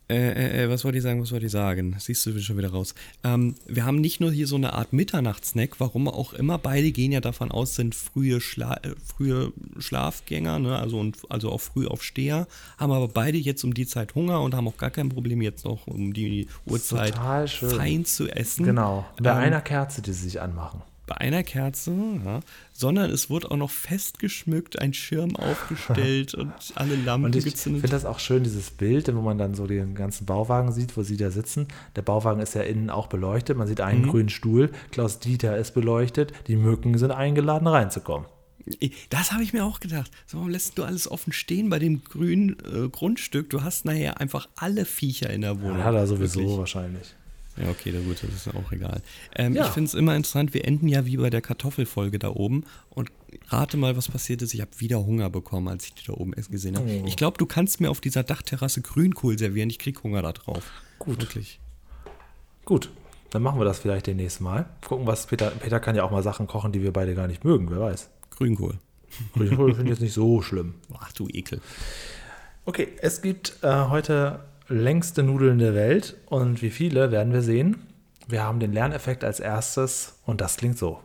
Speaker 2: äh, äh, äh, was wollte ich sagen, was wollte ich sagen? Siehst du schon wieder raus. Ähm, wir haben nicht nur hier so eine Art Mitternachtssnack, warum auch immer, beide gehen ja davon aus, sind frühe, Schla äh, frühe Schlafgänger, ne? also, und, also auch früh aufsteher, haben aber beide jetzt um die Zeit Hunger und haben auch gar kein Problem, jetzt noch um die Uhrzeit fein zu essen.
Speaker 3: Genau, bei ähm, einer Kerze, die sie sich anmachen
Speaker 2: bei einer Kerze, ja, sondern es wurde auch noch festgeschmückt, ein Schirm aufgestellt und alle Lampen und
Speaker 3: ich gezündet. Ich finde das auch schön, dieses Bild, wo man dann so den ganzen Bauwagen sieht, wo sie da sitzen. Der Bauwagen ist ja innen auch beleuchtet. Man sieht einen mhm. grünen Stuhl. Klaus Dieter ist beleuchtet. Die Mücken sind eingeladen, reinzukommen.
Speaker 2: Das habe ich mir auch gedacht. So, warum lässt du alles offen stehen bei dem grünen äh, Grundstück? Du hast nachher einfach alle Viecher in der Wohnung. Ja,
Speaker 3: hat er sowieso Wirklich. wahrscheinlich.
Speaker 2: Ja, okay, na gut, das ist auch egal. Ähm, ja. Ich finde es immer interessant, wir enden ja wie bei der Kartoffelfolge da oben und rate mal, was passiert ist. Ich habe wieder Hunger bekommen, als ich die da oben gesehen habe. Oh. Ich glaube, du kannst mir auf dieser Dachterrasse Grünkohl servieren. Ich kriege Hunger da drauf.
Speaker 3: Gut. Wirklich. Gut, dann machen wir das vielleicht demnächst mal. Gucken, was Peter. Peter kann ja auch mal Sachen kochen, die wir beide gar nicht mögen, wer weiß.
Speaker 2: Grünkohl.
Speaker 3: Grünkohl finde ich jetzt nicht so schlimm.
Speaker 2: Ach du Ekel.
Speaker 3: Okay, es gibt äh, heute längste Nudeln der Welt. Und wie viele werden wir sehen? Wir haben den Lerneffekt als erstes und das klingt so.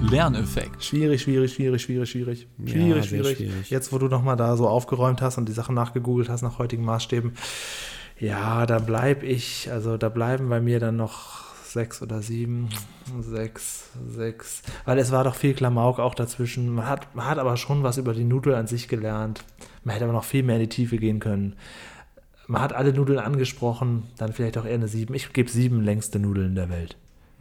Speaker 1: Lerneffekt.
Speaker 3: Schwierig, schwierig, schwierig, schwierig, schwierig. Schwierig, ja, schwierig. schwierig. Jetzt, wo du nochmal da so aufgeräumt hast und die Sachen nachgegoogelt hast nach heutigen Maßstäben, ja, da bleibe ich, also da bleiben bei mir dann noch sechs oder sieben, sechs, sechs. Weil es war doch viel Klamauk auch dazwischen. Man hat, man hat aber schon was über die Nudel an sich gelernt. Man hätte aber noch viel mehr in die Tiefe gehen können. Man hat alle Nudeln angesprochen, dann vielleicht auch eher eine sieben. Ich gebe sieben längste Nudeln der Welt.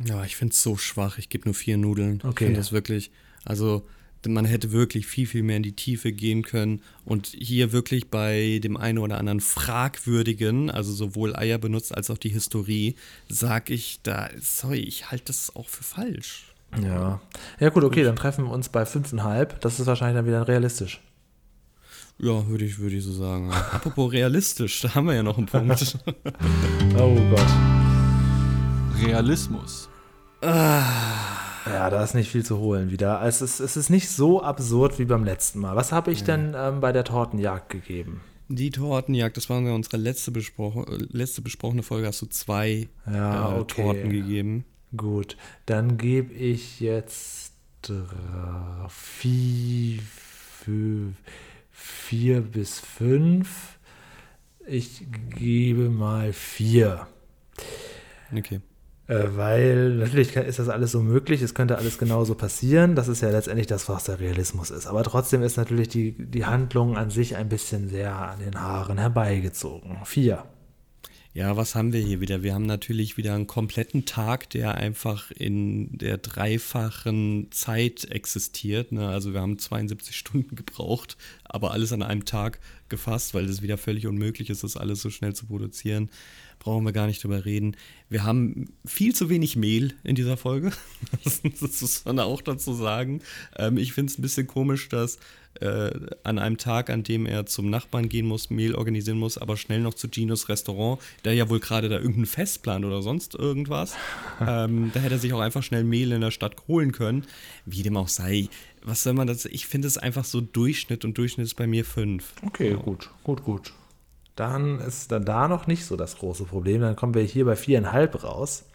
Speaker 2: Ja, ich finde es so schwach. Ich gebe nur vier Nudeln. Okay. Ich finde das wirklich, also man hätte wirklich viel, viel mehr in die Tiefe gehen können und hier wirklich bei dem einen oder anderen fragwürdigen, also sowohl Eier benutzt als auch die Historie, sage ich da, sorry, ich halte das auch für falsch.
Speaker 3: Ja. Ja, gut, okay, dann treffen wir uns bei 5,5. Das ist wahrscheinlich dann wieder realistisch.
Speaker 2: Ja, würde ich, würd ich so sagen. Apropos realistisch, da haben wir ja noch einen Punkt.
Speaker 3: oh Gott.
Speaker 1: Realismus.
Speaker 3: Ah. Ja, da ist nicht viel zu holen wieder. Es ist, es ist nicht so absurd wie beim letzten Mal. Was habe ich ja. denn ähm, bei der Tortenjagd gegeben?
Speaker 2: Die Tortenjagd, das war ja unsere letzte, besprochen, letzte besprochene Folge, hast du zwei ja, äh, okay. Torten gegeben.
Speaker 3: Gut, dann gebe ich jetzt vier, vier bis fünf. Ich gebe mal vier.
Speaker 2: Okay.
Speaker 3: Äh, weil natürlich ist das alles so möglich, es könnte alles genauso passieren. Das ist ja letztendlich das, was der Realismus ist. Aber trotzdem ist natürlich die, die Handlung an sich ein bisschen sehr an den Haaren herbeigezogen. Vier.
Speaker 2: Ja, was haben wir hier wieder? Wir haben natürlich wieder einen kompletten Tag, der einfach in der dreifachen Zeit existiert. Ne? Also wir haben 72 Stunden gebraucht, aber alles an einem Tag. gefasst, weil es wieder völlig unmöglich ist, das alles so schnell zu produzieren. Brauchen wir gar nicht drüber reden. Wir haben viel zu wenig Mehl in dieser Folge. Das muss man auch dazu sagen. Ähm, ich finde es ein bisschen komisch, dass äh, an einem Tag, an dem er zum Nachbarn gehen muss, Mehl organisieren muss, aber schnell noch zu Ginos Restaurant, der ja wohl gerade da irgendein Fest plant oder sonst irgendwas. ähm, da hätte er sich auch einfach schnell Mehl in der Stadt holen können. Wie dem auch sei. Was soll man das? Ich finde es einfach so Durchschnitt und Durchschnitt ist bei mir fünf.
Speaker 3: Okay, ja. gut, gut, gut. Dann ist dann da noch nicht so das große Problem. Dann kommen wir hier bei viereinhalb raus.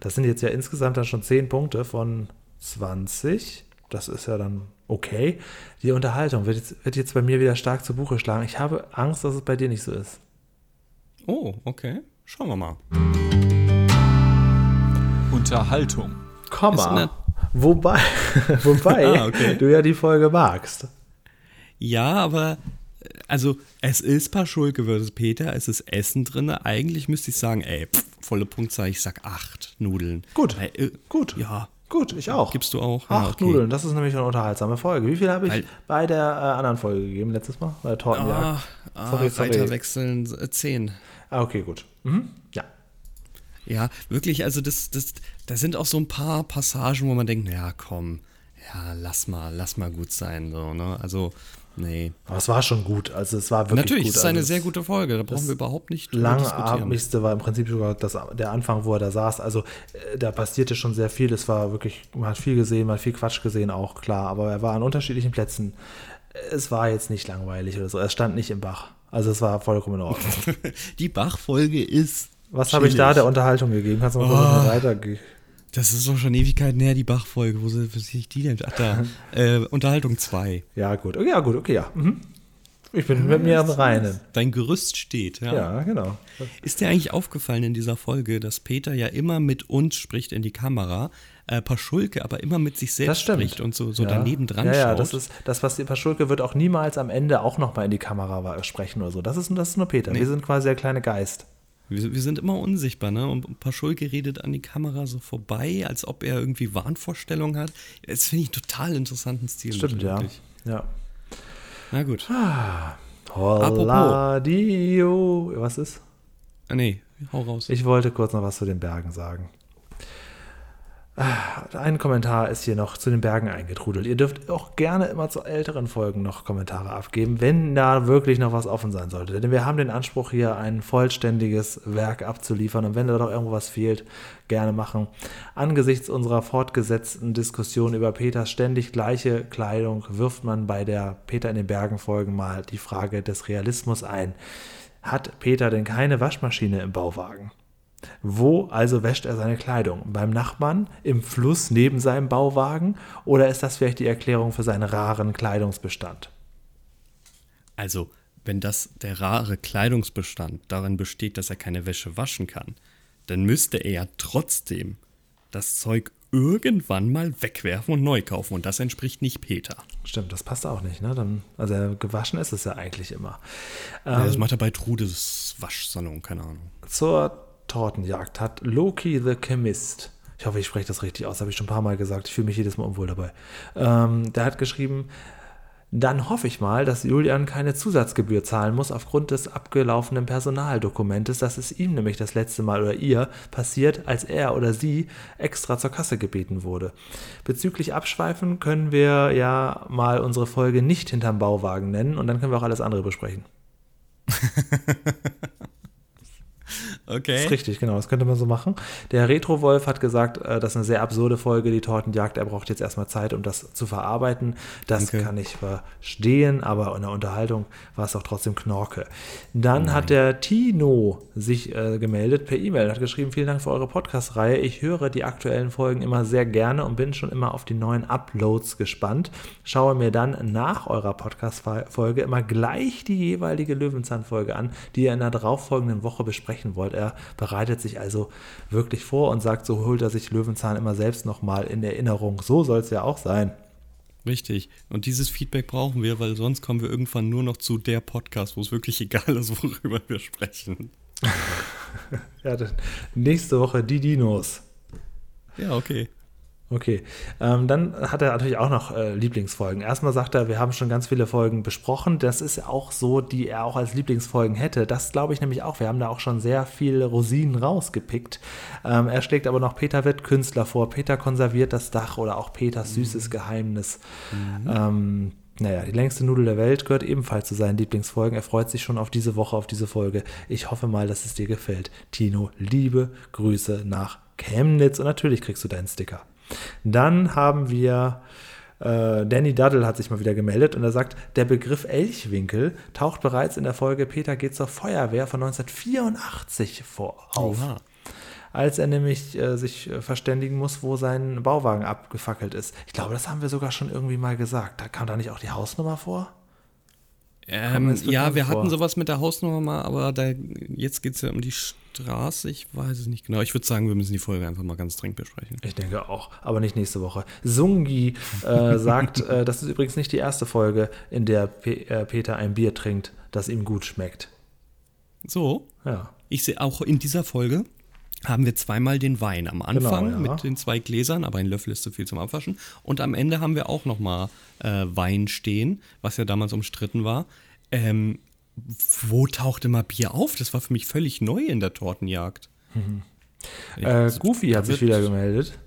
Speaker 3: Das sind jetzt ja insgesamt dann schon zehn Punkte von 20. Das ist ja dann okay. Die Unterhaltung wird jetzt, wird jetzt bei mir wieder stark zu Buche schlagen. Ich habe Angst, dass es bei dir nicht so ist.
Speaker 2: Oh, okay. Schauen wir mal.
Speaker 1: Unterhaltung.
Speaker 3: Komma. Wobei, wobei ah, okay. du ja die Folge magst.
Speaker 2: Ja, aber also es ist Paschulke versus Peter, es ist Essen drin. Eigentlich müsste ich sagen, ey, pff, volle Punktzahl, ich sag acht Nudeln.
Speaker 3: Gut, Weil, äh, gut.
Speaker 2: Ja,
Speaker 3: Gut, ich auch.
Speaker 2: Gibst du auch?
Speaker 3: Acht ja, okay. Nudeln, das ist nämlich eine unterhaltsame Folge. Wie viel habe ich Weil, bei der äh, anderen Folge gegeben letztes Mal? Bei der Tortenjagd?
Speaker 2: Ah, ah, sorry, sorry. Weiterwechseln, äh, zehn.
Speaker 3: Ah, okay, gut. Mhm. Ja.
Speaker 2: Ja, wirklich, also das, das, da sind auch so ein paar Passagen, wo man denkt, ja komm, ja, lass mal, lass mal gut sein. So, ne? Also Nee.
Speaker 3: Aber es war schon gut. Also es war wirklich
Speaker 2: Natürlich,
Speaker 3: gut.
Speaker 2: es ist eine also sehr gute Folge. Da brauchen wir überhaupt nicht
Speaker 3: Langatmigste war im Prinzip sogar das, der Anfang, wo er da saß. Also äh, da passierte schon sehr viel. Es war wirklich, man hat viel gesehen, man hat viel Quatsch gesehen, auch klar. Aber er war an unterschiedlichen Plätzen. Es war jetzt nicht langweilig oder so. Er stand nicht im Bach. Also es war vollkommen in Ordnung.
Speaker 2: Die Bach-Folge ist.
Speaker 3: Was habe ich da der Unterhaltung gegeben? Kannst du mal oh. weitergehen?
Speaker 2: Das ist doch schon Ewigkeiten her, die Bach-Folge. Wo sehe ich die denn? Ach, da. äh, Unterhaltung 2.
Speaker 3: Ja, gut. Ja, gut, okay, ja. Mhm. Ich bin mit mir am Reinen.
Speaker 2: Dein Gerüst steht, ja.
Speaker 3: Ja, genau.
Speaker 2: Ist dir eigentlich aufgefallen in dieser Folge, dass Peter ja immer mit uns spricht in die Kamera, äh, Paschulke aber immer mit sich selbst spricht und so, so
Speaker 3: ja.
Speaker 2: daneben dran
Speaker 3: ja,
Speaker 2: ja,
Speaker 3: schaut? Ja, das ist das, was die Paschulke wird auch niemals am Ende auch nochmal in die Kamera sprechen oder so. Das ist, das ist nur Peter. Nee. Wir sind quasi der kleine Geist.
Speaker 2: Wir, wir, sind immer unsichtbar, ne? Und Paschulke redet an die Kamera so vorbei, als ob er irgendwie Wahnvorstellungen hat. Das finde ich einen total interessanten Stil.
Speaker 3: Stimmt, ja. ja.
Speaker 2: Na gut.
Speaker 3: Ah, dio. Was ist?
Speaker 2: Ah, nee, hau raus.
Speaker 3: Ich wollte kurz noch was zu den Bergen sagen. Ah, ein Kommentar ist hier noch zu den Bergen eingetrudelt. Ihr dürft auch gerne immer zu älteren Folgen noch Kommentare abgeben, wenn da wirklich noch was offen sein sollte. Denn wir haben den Anspruch, hier ein vollständiges Werk abzuliefern. Und wenn da doch irgendwo was fehlt, gerne machen. Angesichts unserer fortgesetzten Diskussion über Peters ständig gleiche Kleidung wirft man bei der Peter in den Bergen Folgen mal die Frage des Realismus ein. Hat Peter denn keine Waschmaschine im Bauwagen? Wo also wäscht er seine Kleidung? Beim Nachbarn, im Fluss neben seinem Bauwagen oder ist das vielleicht die Erklärung für seinen raren Kleidungsbestand?
Speaker 2: Also, wenn das der rare Kleidungsbestand darin besteht, dass er keine Wäsche waschen kann, dann müsste er ja trotzdem das Zeug irgendwann mal wegwerfen und neu kaufen. Und das entspricht nicht Peter.
Speaker 3: Stimmt, das passt auch nicht. Ne? Dann, also gewaschen ist es ja eigentlich immer.
Speaker 2: Ja, das ähm, macht er bei Trudes Waschsalon, keine Ahnung.
Speaker 3: Zur Tortenjagd hat Loki the Chemist. Ich hoffe, ich spreche das richtig aus, habe ich schon ein paar Mal gesagt. Ich fühle mich jedes Mal unwohl dabei. Ähm, der hat geschrieben, dann hoffe ich mal, dass Julian keine Zusatzgebühr zahlen muss aufgrund des abgelaufenen Personaldokumentes. Das ist ihm nämlich das letzte Mal oder ihr passiert, als er oder sie extra zur Kasse gebeten wurde. Bezüglich Abschweifen können wir ja mal unsere Folge nicht hinterm Bauwagen nennen und dann können wir auch alles andere besprechen.
Speaker 2: Okay.
Speaker 3: Das ist richtig, genau. Das könnte man so machen. Der Retro-Wolf hat gesagt, äh, das ist eine sehr absurde Folge, die Tortenjagd. Er braucht jetzt erstmal Zeit, um das zu verarbeiten. Das Danke. kann ich verstehen, aber in der Unterhaltung war es auch trotzdem Knorke. Dann Nein. hat der Tino sich äh, gemeldet per E-Mail, hat geschrieben, vielen Dank für eure Podcast-Reihe. Ich höre die aktuellen Folgen immer sehr gerne und bin schon immer auf die neuen Uploads gespannt. Schaue mir dann nach eurer Podcast-Folge immer gleich die jeweilige Löwenzahn-Folge an, die ihr in der darauffolgenden Woche besprechen wollt. Er bereitet sich also wirklich vor und sagt, so holt er sich Löwenzahn immer selbst nochmal in Erinnerung. So soll es ja auch sein.
Speaker 2: Richtig. Und dieses Feedback brauchen wir, weil sonst kommen wir irgendwann nur noch zu der Podcast, wo es wirklich egal ist, worüber wir sprechen.
Speaker 3: ja, nächste Woche die Dinos.
Speaker 2: Ja, okay.
Speaker 3: Okay, ähm, dann hat er natürlich auch noch äh, Lieblingsfolgen. Erstmal sagt er, wir haben schon ganz viele Folgen besprochen. Das ist auch so, die er auch als Lieblingsfolgen hätte. Das glaube ich nämlich auch. Wir haben da auch schon sehr viele Rosinen rausgepickt. Ähm, er schlägt aber noch Peter wird Künstler vor. Peter konserviert das Dach oder auch Peters mhm. süßes Geheimnis. Mhm. Ähm, naja, die längste Nudel der Welt gehört ebenfalls zu seinen Lieblingsfolgen. Er freut sich schon auf diese Woche, auf diese Folge. Ich hoffe mal, dass es dir gefällt. Tino, liebe Grüße nach Chemnitz und natürlich kriegst du deinen Sticker. Dann haben wir äh, Danny Duddle hat sich mal wieder gemeldet und er sagt, der Begriff Elchwinkel taucht bereits in der Folge Peter geht zur Feuerwehr von 1984 vor, auf. Oha. Als er nämlich äh, sich äh, verständigen muss, wo sein Bauwagen abgefackelt ist. Ich glaube, das haben wir sogar schon irgendwie mal gesagt. Da kam da nicht auch die Hausnummer vor?
Speaker 2: Ähm, ja, wir vor? hatten sowas mit der Hausnummer mal, aber da, jetzt geht es ja um die Straße. Ich weiß es nicht genau. Ich würde sagen, wir müssen die Folge einfach mal ganz dringend besprechen.
Speaker 3: Ich denke auch, aber nicht nächste Woche. Sungi äh, sagt, äh, das ist übrigens nicht die erste Folge, in der P äh, Peter ein Bier trinkt, das ihm gut schmeckt.
Speaker 2: So? Ja. Ich sehe auch in dieser Folge haben wir zweimal den Wein am Anfang genau, ja. mit den zwei Gläsern, aber ein Löffel ist zu viel zum Abwaschen. Und am Ende haben wir auch nochmal äh, Wein stehen, was ja damals umstritten war. Ähm, wo taucht immer Bier auf? Das war für mich völlig neu in der Tortenjagd.
Speaker 3: Mhm. Äh, Goofy hat sich wieder gemeldet.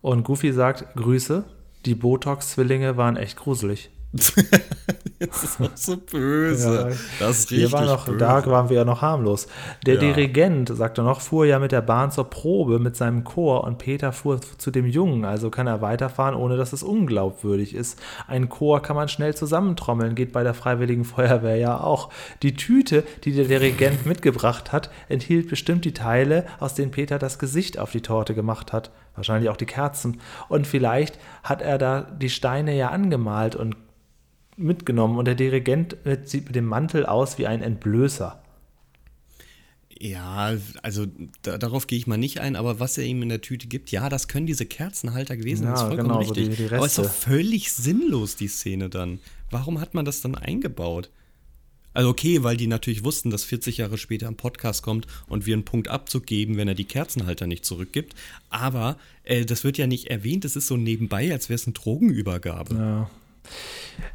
Speaker 3: Und Goofy sagt: Grüße, die Botox-Zwillinge waren echt gruselig.
Speaker 2: Jetzt ist auch so böse.
Speaker 3: Ja, das ist richtig war noch, böse. Da waren wir ja noch harmlos. Der ja. Dirigent, sagte noch, fuhr ja mit der Bahn zur Probe mit seinem Chor und Peter fuhr zu dem Jungen, also kann er weiterfahren, ohne dass es unglaubwürdig ist. Ein Chor kann man schnell zusammentrommeln, geht bei der Freiwilligen Feuerwehr ja auch. Die Tüte, die der Dirigent mitgebracht hat, enthielt bestimmt die Teile, aus denen Peter das Gesicht auf die Torte gemacht hat. Wahrscheinlich auch die Kerzen. Und vielleicht hat er da die Steine ja angemalt und mitgenommen und der Dirigent sieht mit dem Mantel aus wie ein Entblößer.
Speaker 2: Ja, also da, darauf gehe ich mal nicht ein, aber was er ihm in der Tüte gibt, ja, das können diese Kerzenhalter gewesen sein, ja, das ist vollkommen genau, richtig. So die, die aber es ist doch völlig sinnlos, die Szene dann. Warum hat man das dann eingebaut? Also okay, weil die natürlich wussten, dass 40 Jahre später ein Podcast kommt und wir einen Punkt Abzug geben, wenn er die Kerzenhalter nicht zurückgibt. Aber äh, das wird ja nicht erwähnt, das ist so nebenbei, als wäre es eine Drogenübergabe.
Speaker 3: Ja.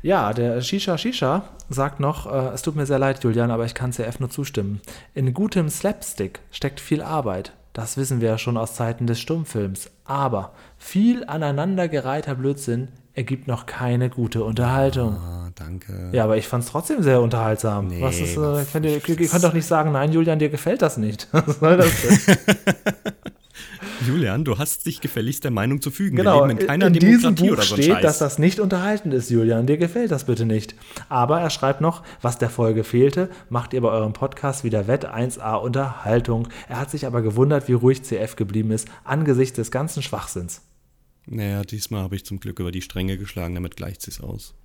Speaker 3: Ja, der Shisha Shisha sagt noch, äh, es tut mir sehr leid, Julian, aber ich kann CF nur zustimmen. In gutem Slapstick steckt viel Arbeit. Das wissen wir ja schon aus Zeiten des Stummfilms. Aber viel aneinandergereihter Blödsinn ergibt noch keine gute Unterhaltung.
Speaker 2: Ah, danke.
Speaker 3: Ja, aber ich fand es trotzdem sehr unterhaltsam. Nee, Was ist, äh, könnt ihr, ihr könnt doch nicht sagen, nein, Julian, dir gefällt das nicht. Was soll das denn?
Speaker 2: Julian, du hast dich gefälligst der Meinung zu fügen.
Speaker 3: Genau, in keiner in Demokratie diesem Buch so steht, Scheiß. dass das nicht unterhaltend ist, Julian. Dir gefällt das bitte nicht. Aber er schreibt noch, was der Folge fehlte, macht ihr bei eurem Podcast wieder Wett 1a Unterhaltung. Er hat sich aber gewundert, wie ruhig CF geblieben ist, angesichts des ganzen Schwachsinns.
Speaker 2: Naja, diesmal habe ich zum Glück über die Stränge geschlagen, damit gleicht sich's aus.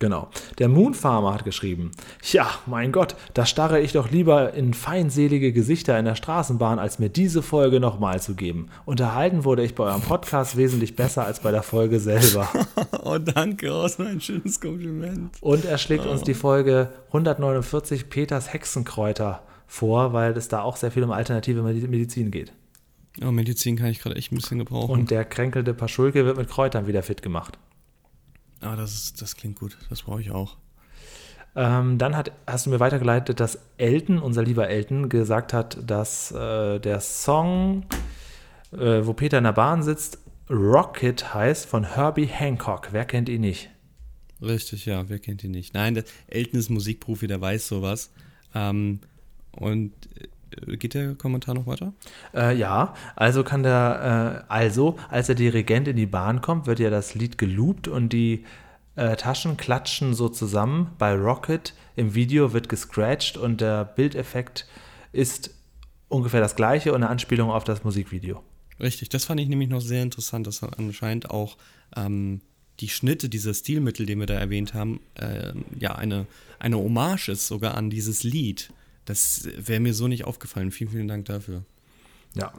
Speaker 3: Genau. Der Moonfarmer hat geschrieben: Ja, mein Gott, da starre ich doch lieber in feindselige Gesichter in der Straßenbahn, als mir diese Folge nochmal zu geben. Unterhalten wurde ich bei eurem Podcast wesentlich besser als bei der Folge selber.
Speaker 2: oh, danke, so ein schönes Kompliment.
Speaker 3: Und er schlägt oh. uns die Folge 149 Peters Hexenkräuter vor, weil es da auch sehr viel um alternative Medizin geht.
Speaker 2: Ja, Medizin kann ich gerade echt ein bisschen gebrauchen.
Speaker 3: Und der kränkelte Paschulke wird mit Kräutern wieder fit gemacht.
Speaker 2: Ah, das, ist, das klingt gut. Das brauche ich auch.
Speaker 3: Ähm, dann hat, hast du mir weitergeleitet, dass Elton, unser lieber Elton, gesagt hat, dass äh, der Song, äh, wo Peter in der Bahn sitzt, Rocket heißt von Herbie Hancock. Wer kennt ihn nicht?
Speaker 2: Richtig, ja, wer kennt ihn nicht? Nein, der Elton ist Musikprofi, der weiß sowas. Ähm, und geht der Kommentar noch weiter?
Speaker 3: Äh, ja, also kann der, äh, also, als der Dirigent in die Bahn kommt, wird ja das Lied geloopt und die äh, Taschen klatschen so zusammen. Bei Rocket im Video wird gescratcht und der Bildeffekt ist ungefähr das gleiche und eine Anspielung auf das Musikvideo.
Speaker 2: Richtig, das fand ich nämlich noch sehr interessant, dass anscheinend auch ähm, die Schnitte, dieser Stilmittel, den wir da erwähnt haben, äh, ja eine, eine Hommage ist sogar an dieses Lied. Das wäre mir so nicht aufgefallen. Vielen, vielen Dank dafür.
Speaker 3: Ja.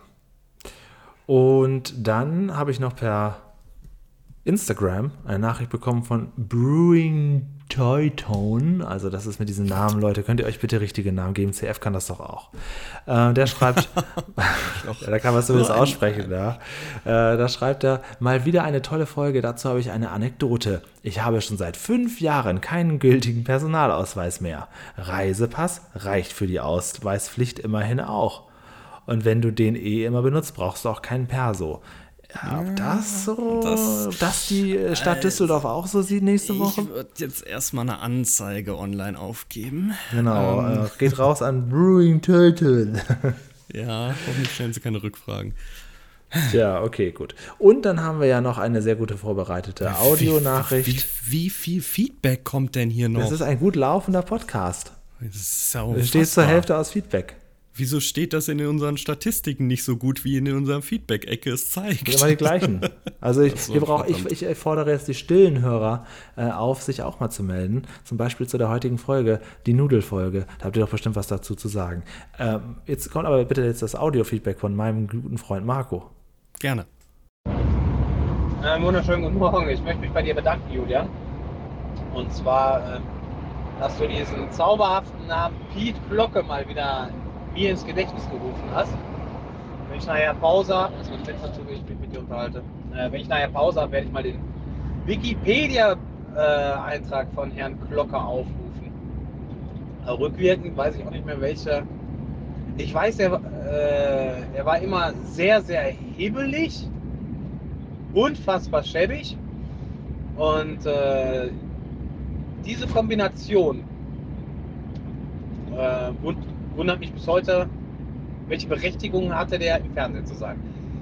Speaker 3: Und dann habe ich noch per Instagram eine Nachricht bekommen von Brewing Toy Tone. Also das ist mit diesem Namen, Leute. Könnt ihr euch bitte richtige Namen geben? CF kann das doch auch. Äh, der schreibt, da kann man es zumindest aussprechen. Ja. Äh, da schreibt er, mal wieder eine tolle Folge. Dazu habe ich eine Anekdote. Ich habe schon seit fünf Jahren keinen gültigen Personalausweis mehr. Reisepass reicht für die Ausweispflicht immerhin auch. Und wenn du den eh immer benutzt, brauchst du auch keinen Perso. Ja, ob das so, das, dass die äh, Stadt Düsseldorf auch so sieht nächste Woche?
Speaker 2: Ich würde jetzt erstmal eine Anzeige online aufgeben.
Speaker 3: Genau, ähm, äh, geht raus an Brewing Turtle.
Speaker 2: ja, hoffentlich stellen sie keine Rückfragen.
Speaker 3: Ja, okay, gut. Und dann haben wir ja noch eine sehr gute vorbereitete Audionachricht.
Speaker 2: Wie, wie, wie, viel Feedback kommt denn hier noch?
Speaker 3: Das ist ein gut laufender Podcast.
Speaker 2: Das ist
Speaker 3: Es steht zur Hälfte aus Feedback.
Speaker 2: Wieso steht das in unseren Statistiken nicht so gut, wie in unserem Feedback-Ecke es zeigt?
Speaker 3: Immer die gleichen. Also ich, so, brauch, ich, ich, fordere jetzt die stillen Hörer äh, auf, sich auch mal zu melden. Zum Beispiel zu der heutigen Folge, die Nudelfolge. Da habt ihr doch bestimmt was dazu zu sagen. Ähm, jetzt kommt aber bitte jetzt das Audio-Feedback von meinem guten Freund Marco.
Speaker 2: Gerne.
Speaker 4: Äh, wunderschönen guten Morgen. Ich möchte mich bei dir bedanken, Julian. Und zwar, äh, dass du diesen zauberhaften Namen Piet Glocke mal wieder mir ins Gedächtnis gerufen hast. Wenn ich nachher Pause habe, das wird letzter ich mich mit dir unterhalte, äh, wenn ich nachher Pause habe, werde ich mal den Wikipedia-Eintrag von Herrn Glocke aufrufen. Rückwirkend weiß ich auch nicht mehr welche. Ich weiß, er, äh, er war immer sehr, sehr hibbelig, unfassbar schäbig und äh, diese Kombination äh, und wundert mich bis heute, welche Berechtigung hatte der im Fernsehen zu sein.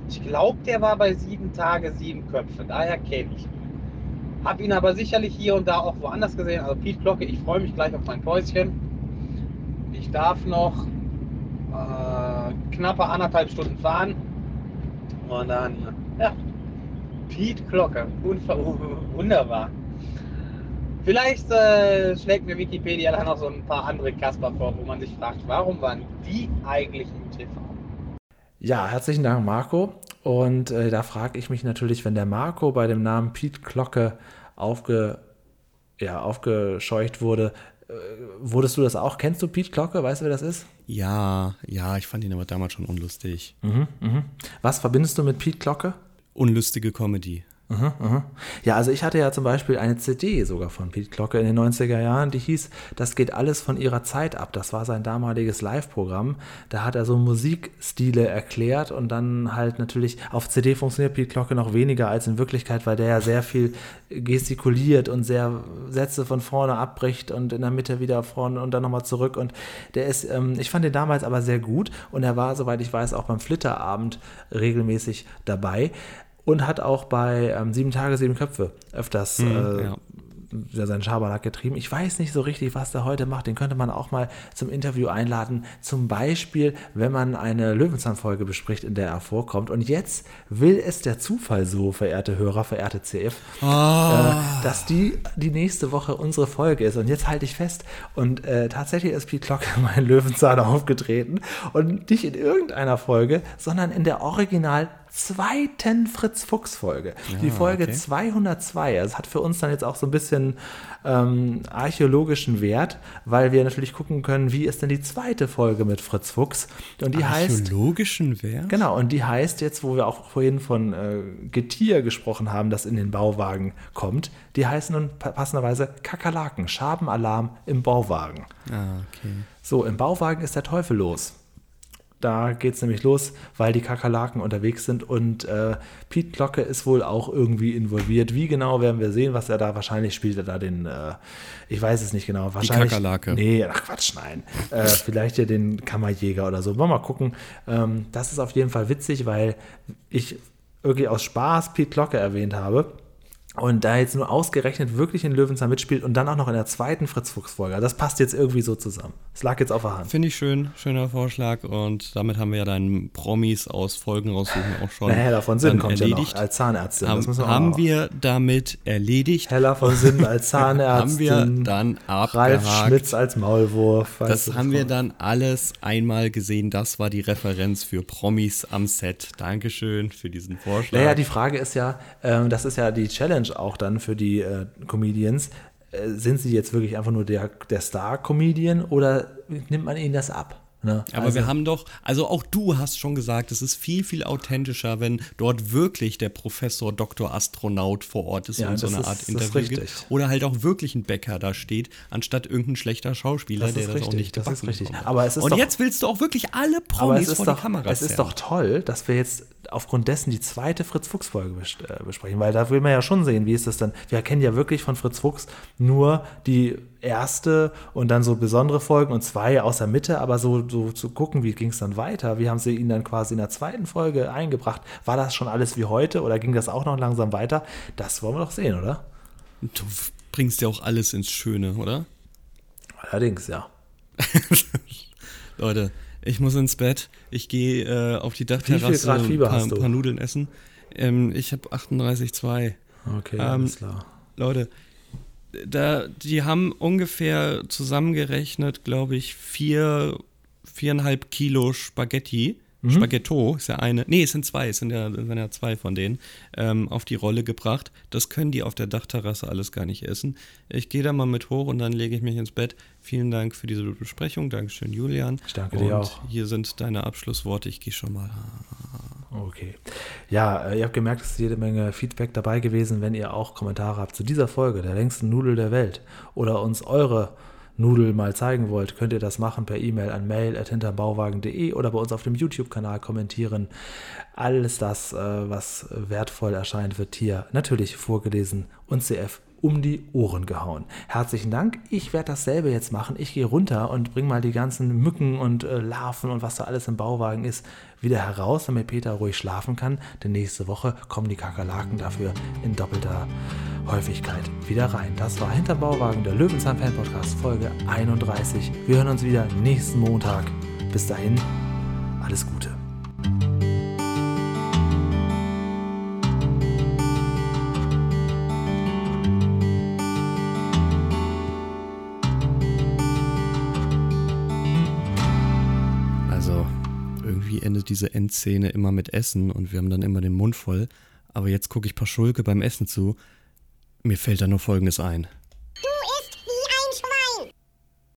Speaker 4: Ich glaube, der war bei sieben Tage, sieben Köpfe. Daher kenne ich ihn. Hab ihn aber sicherlich hier und da auch woanders gesehen. Also Piet Glocke, ich freue mich gleich auf mein Päuschen. Ich darf noch äh, knappe anderthalb Stunden fahren. Und dann, ja, Piet Glocke. Wunderbar. Vielleicht äh, schlägt mir Wikipedia dann noch so ein paar andere Kasper vor, wo man sich fragt, warum waren die eigentlich im TV?
Speaker 3: Ja, herzlichen Dank, Marco. Und äh, da frage ich mich natürlich, wenn der Marco bei dem Namen Pete Glocke aufge, ja, aufgescheucht wurde, äh, wurdest du das auch? Kennst du Pete Glocke? Weißt du, wer das ist?
Speaker 2: Ja, ja, ich fand ihn aber damals schon unlustig.
Speaker 3: Mhm, mh. Was verbindest du mit Pete Glocke?
Speaker 2: Unlustige Comedy.
Speaker 3: Aha, aha. Ja, also ich hatte ja zum Beispiel eine CD sogar von Pete Glocke in den 90er Jahren, die hieß Das geht alles von ihrer Zeit ab. Das war sein damaliges Live-Programm. Da hat er so Musikstile erklärt und dann halt natürlich auf CD funktioniert Pete Glocke noch weniger als in Wirklichkeit, weil der ja sehr viel gestikuliert und sehr Sätze von vorne abbricht und in der Mitte wieder vorne und dann nochmal zurück. Und der ist, ähm, ich fand den damals aber sehr gut und er war, soweit ich weiß, auch beim Flitterabend regelmäßig dabei und hat auch bei ähm, Sieben Tage, Sieben Köpfe öfters mhm, äh, ja. seinen Schabernack getrieben. Ich weiß nicht so richtig, was der heute macht. Den könnte man auch mal zum Interview einladen. Zum Beispiel, wenn man eine Löwenzahn-Folge bespricht, in der er vorkommt. Und jetzt will es der Zufall so, verehrte Hörer, verehrte CF, oh. äh, dass die die nächste Woche unsere Folge ist. Und jetzt halte ich fest. Und äh, tatsächlich ist Pete Glocke mein Löwenzahn aufgetreten. Und nicht in irgendeiner Folge, sondern in der Original zweiten Fritz Fuchs Folge. Ja, die Folge okay. 202. Das hat für uns dann jetzt auch so ein bisschen ähm, archäologischen Wert, weil wir natürlich gucken können, wie ist denn die zweite Folge mit Fritz Fuchs.
Speaker 2: Und die archäologischen heißt, Wert?
Speaker 3: Genau, und die heißt jetzt, wo wir auch vorhin von äh, Getier gesprochen haben, das in den Bauwagen kommt, die heißt nun passenderweise Kakerlaken, Schabenalarm im Bauwagen.
Speaker 2: Ah, okay.
Speaker 3: So, im Bauwagen ist der Teufel los. Da geht es nämlich los, weil die Kakerlaken unterwegs sind und äh, Pete Glocke ist wohl auch irgendwie involviert. Wie genau werden wir sehen, was er da wahrscheinlich spielt. Er da den, äh, ich weiß es nicht genau. Wahrscheinlich,
Speaker 2: die Kakerlake.
Speaker 3: Nee, ach Quatsch, nein. Äh, vielleicht ja den Kammerjäger oder so. Wollen wir mal gucken. Ähm, das ist auf jeden Fall witzig, weil ich irgendwie aus Spaß Pete Glocke erwähnt habe. Und da jetzt nur ausgerechnet wirklich in Löwenzahn mitspielt und dann auch noch in der zweiten Fritz-Fuchs-Folge. Das passt jetzt irgendwie so zusammen. Es lag jetzt auf der Hand.
Speaker 2: Finde ich schön, schöner Vorschlag. Und damit haben wir ja deinen Promis aus Folgen raussuchen auch schon.
Speaker 3: Na, Hella von Sinn kommt ja noch
Speaker 2: erledigt.
Speaker 3: als Zahnärztin.
Speaker 2: Haben,
Speaker 3: wir
Speaker 2: haben wir damit erledigt.
Speaker 3: Hella von Sinn als Zahnärztin.
Speaker 2: haben wir dann
Speaker 3: Ralf
Speaker 2: abgehakt.
Speaker 3: Schmitz als Maulwurf.
Speaker 2: Das haben wir dann alles einmal gesehen. Das war die Referenz für Promis am Set. Dankeschön für diesen Vorschlag.
Speaker 3: Naja, die Frage ist ja, ähm, das ist ja die Challenge auch dann für die äh, Comedians. Äh, sind sie jetzt wirklich einfach nur der, der Star-Comedian oder nimmt man ihnen das ab? Ne?
Speaker 2: Aber
Speaker 3: Also-
Speaker 2: wir haben doch, also auch du hast schon gesagt, es ist viel, viel authentischer, wenn dort wirklich der Professor Dr. Astronaut vor Ort ist
Speaker 3: Ja,
Speaker 2: und so eine
Speaker 3: ist-
Speaker 2: Art Interview gibt. Oder halt auch wirklich ein Bäcker da steht, anstatt irgendein schlechter Schauspieler,
Speaker 3: Das
Speaker 2: der das auch
Speaker 3: richtig,
Speaker 2: nicht
Speaker 3: das ist richtig. Aber es ist
Speaker 2: und
Speaker 3: doch-
Speaker 2: jetzt willst du auch wirklich alle Promis vor
Speaker 3: doch,
Speaker 2: die Kamera
Speaker 3: es ist
Speaker 2: zerren.
Speaker 3: doch toll, dass wir jetzt aufgrund dessen die zweite Fritz-Fuchs-Folge äh, besprechen, weil da will man ja schon sehen, wie ist das dann. Wir kennen ja wirklich von Fritz Fuchs nur die erste und dann so besondere Folgen und zwei aus der Mitte, aber so, so zu gucken, wie ging es dann weiter, wie haben sie ihn dann quasi in der zweiten Folge eingebracht, war das schon alles wie heute oder ging das auch noch langsam weiter? Das wollen wir doch sehen, oder?
Speaker 2: Du bringst ja auch alles ins Schöne, oder?
Speaker 3: Allerdings, ja.
Speaker 2: Leute, ich muss ins Bett. Ich gehe äh, auf die Dachterrasse ein paar, paar Nudeln essen. Ähm, ich habe 38,2.
Speaker 3: Okay,
Speaker 2: Ähm,
Speaker 3: alles klar.
Speaker 2: Leute, da, die haben ungefähr zusammengerechnet, glaube ich, vier, viereinhalb Kilo Spaghetti.
Speaker 3: Mhm.
Speaker 2: Spaghetto ist ja eine. Nee, es sind zwei, es sind ja, sind ja zwei von denen, ähm, auf die Rolle gebracht. Das können die auf der Dachterrasse alles gar nicht essen. Ich gehe da mal mit hoch und dann lege ich mich ins Bett. Vielen Dank für diese Besprechung. Dankeschön, Julian.
Speaker 3: Ich danke
Speaker 2: und
Speaker 3: dir auch.
Speaker 2: Hier sind deine Abschlussworte. Ich gehe schon mal.
Speaker 3: Okay. Ja, äh, ihr habt gemerkt, es ist jede Menge Feedback dabei gewesen. Wenn ihr auch Kommentare habt zu dieser Folge, der längsten Nudel der Welt, oder uns eure Nudel mal zeigen wollt, könnt ihr das machen per E-Mail an mail.hinterbauwagen.de oder bei uns auf dem YouTube-Kanal kommentieren. Alles das, äh, was wertvoll erscheint, wird hier natürlich vorgelesen und CF um die Ohren gehauen. Herzlichen Dank. Ich werde dasselbe jetzt machen. Ich gehe runter und bringe mal die ganzen Mücken und äh, Larven und was da alles im Bauwagen ist, wieder heraus, damit Peter ruhig schlafen kann. Denn nächste Woche kommen die Kakerlaken dafür in doppelter Häufigkeit wieder rein. Das war Hinter Bauwagen, der Löwenzahn Fan Podcast, Folge 31. Wir hören uns wieder nächsten Montag. Bis dahin, alles Gute.
Speaker 2: Diese Endszene immer mit Essen und wir haben dann immer den Mund voll. Aber jetzt gucke ich Paschulke beim Essen zu. Mir fällt da nur Folgendes ein.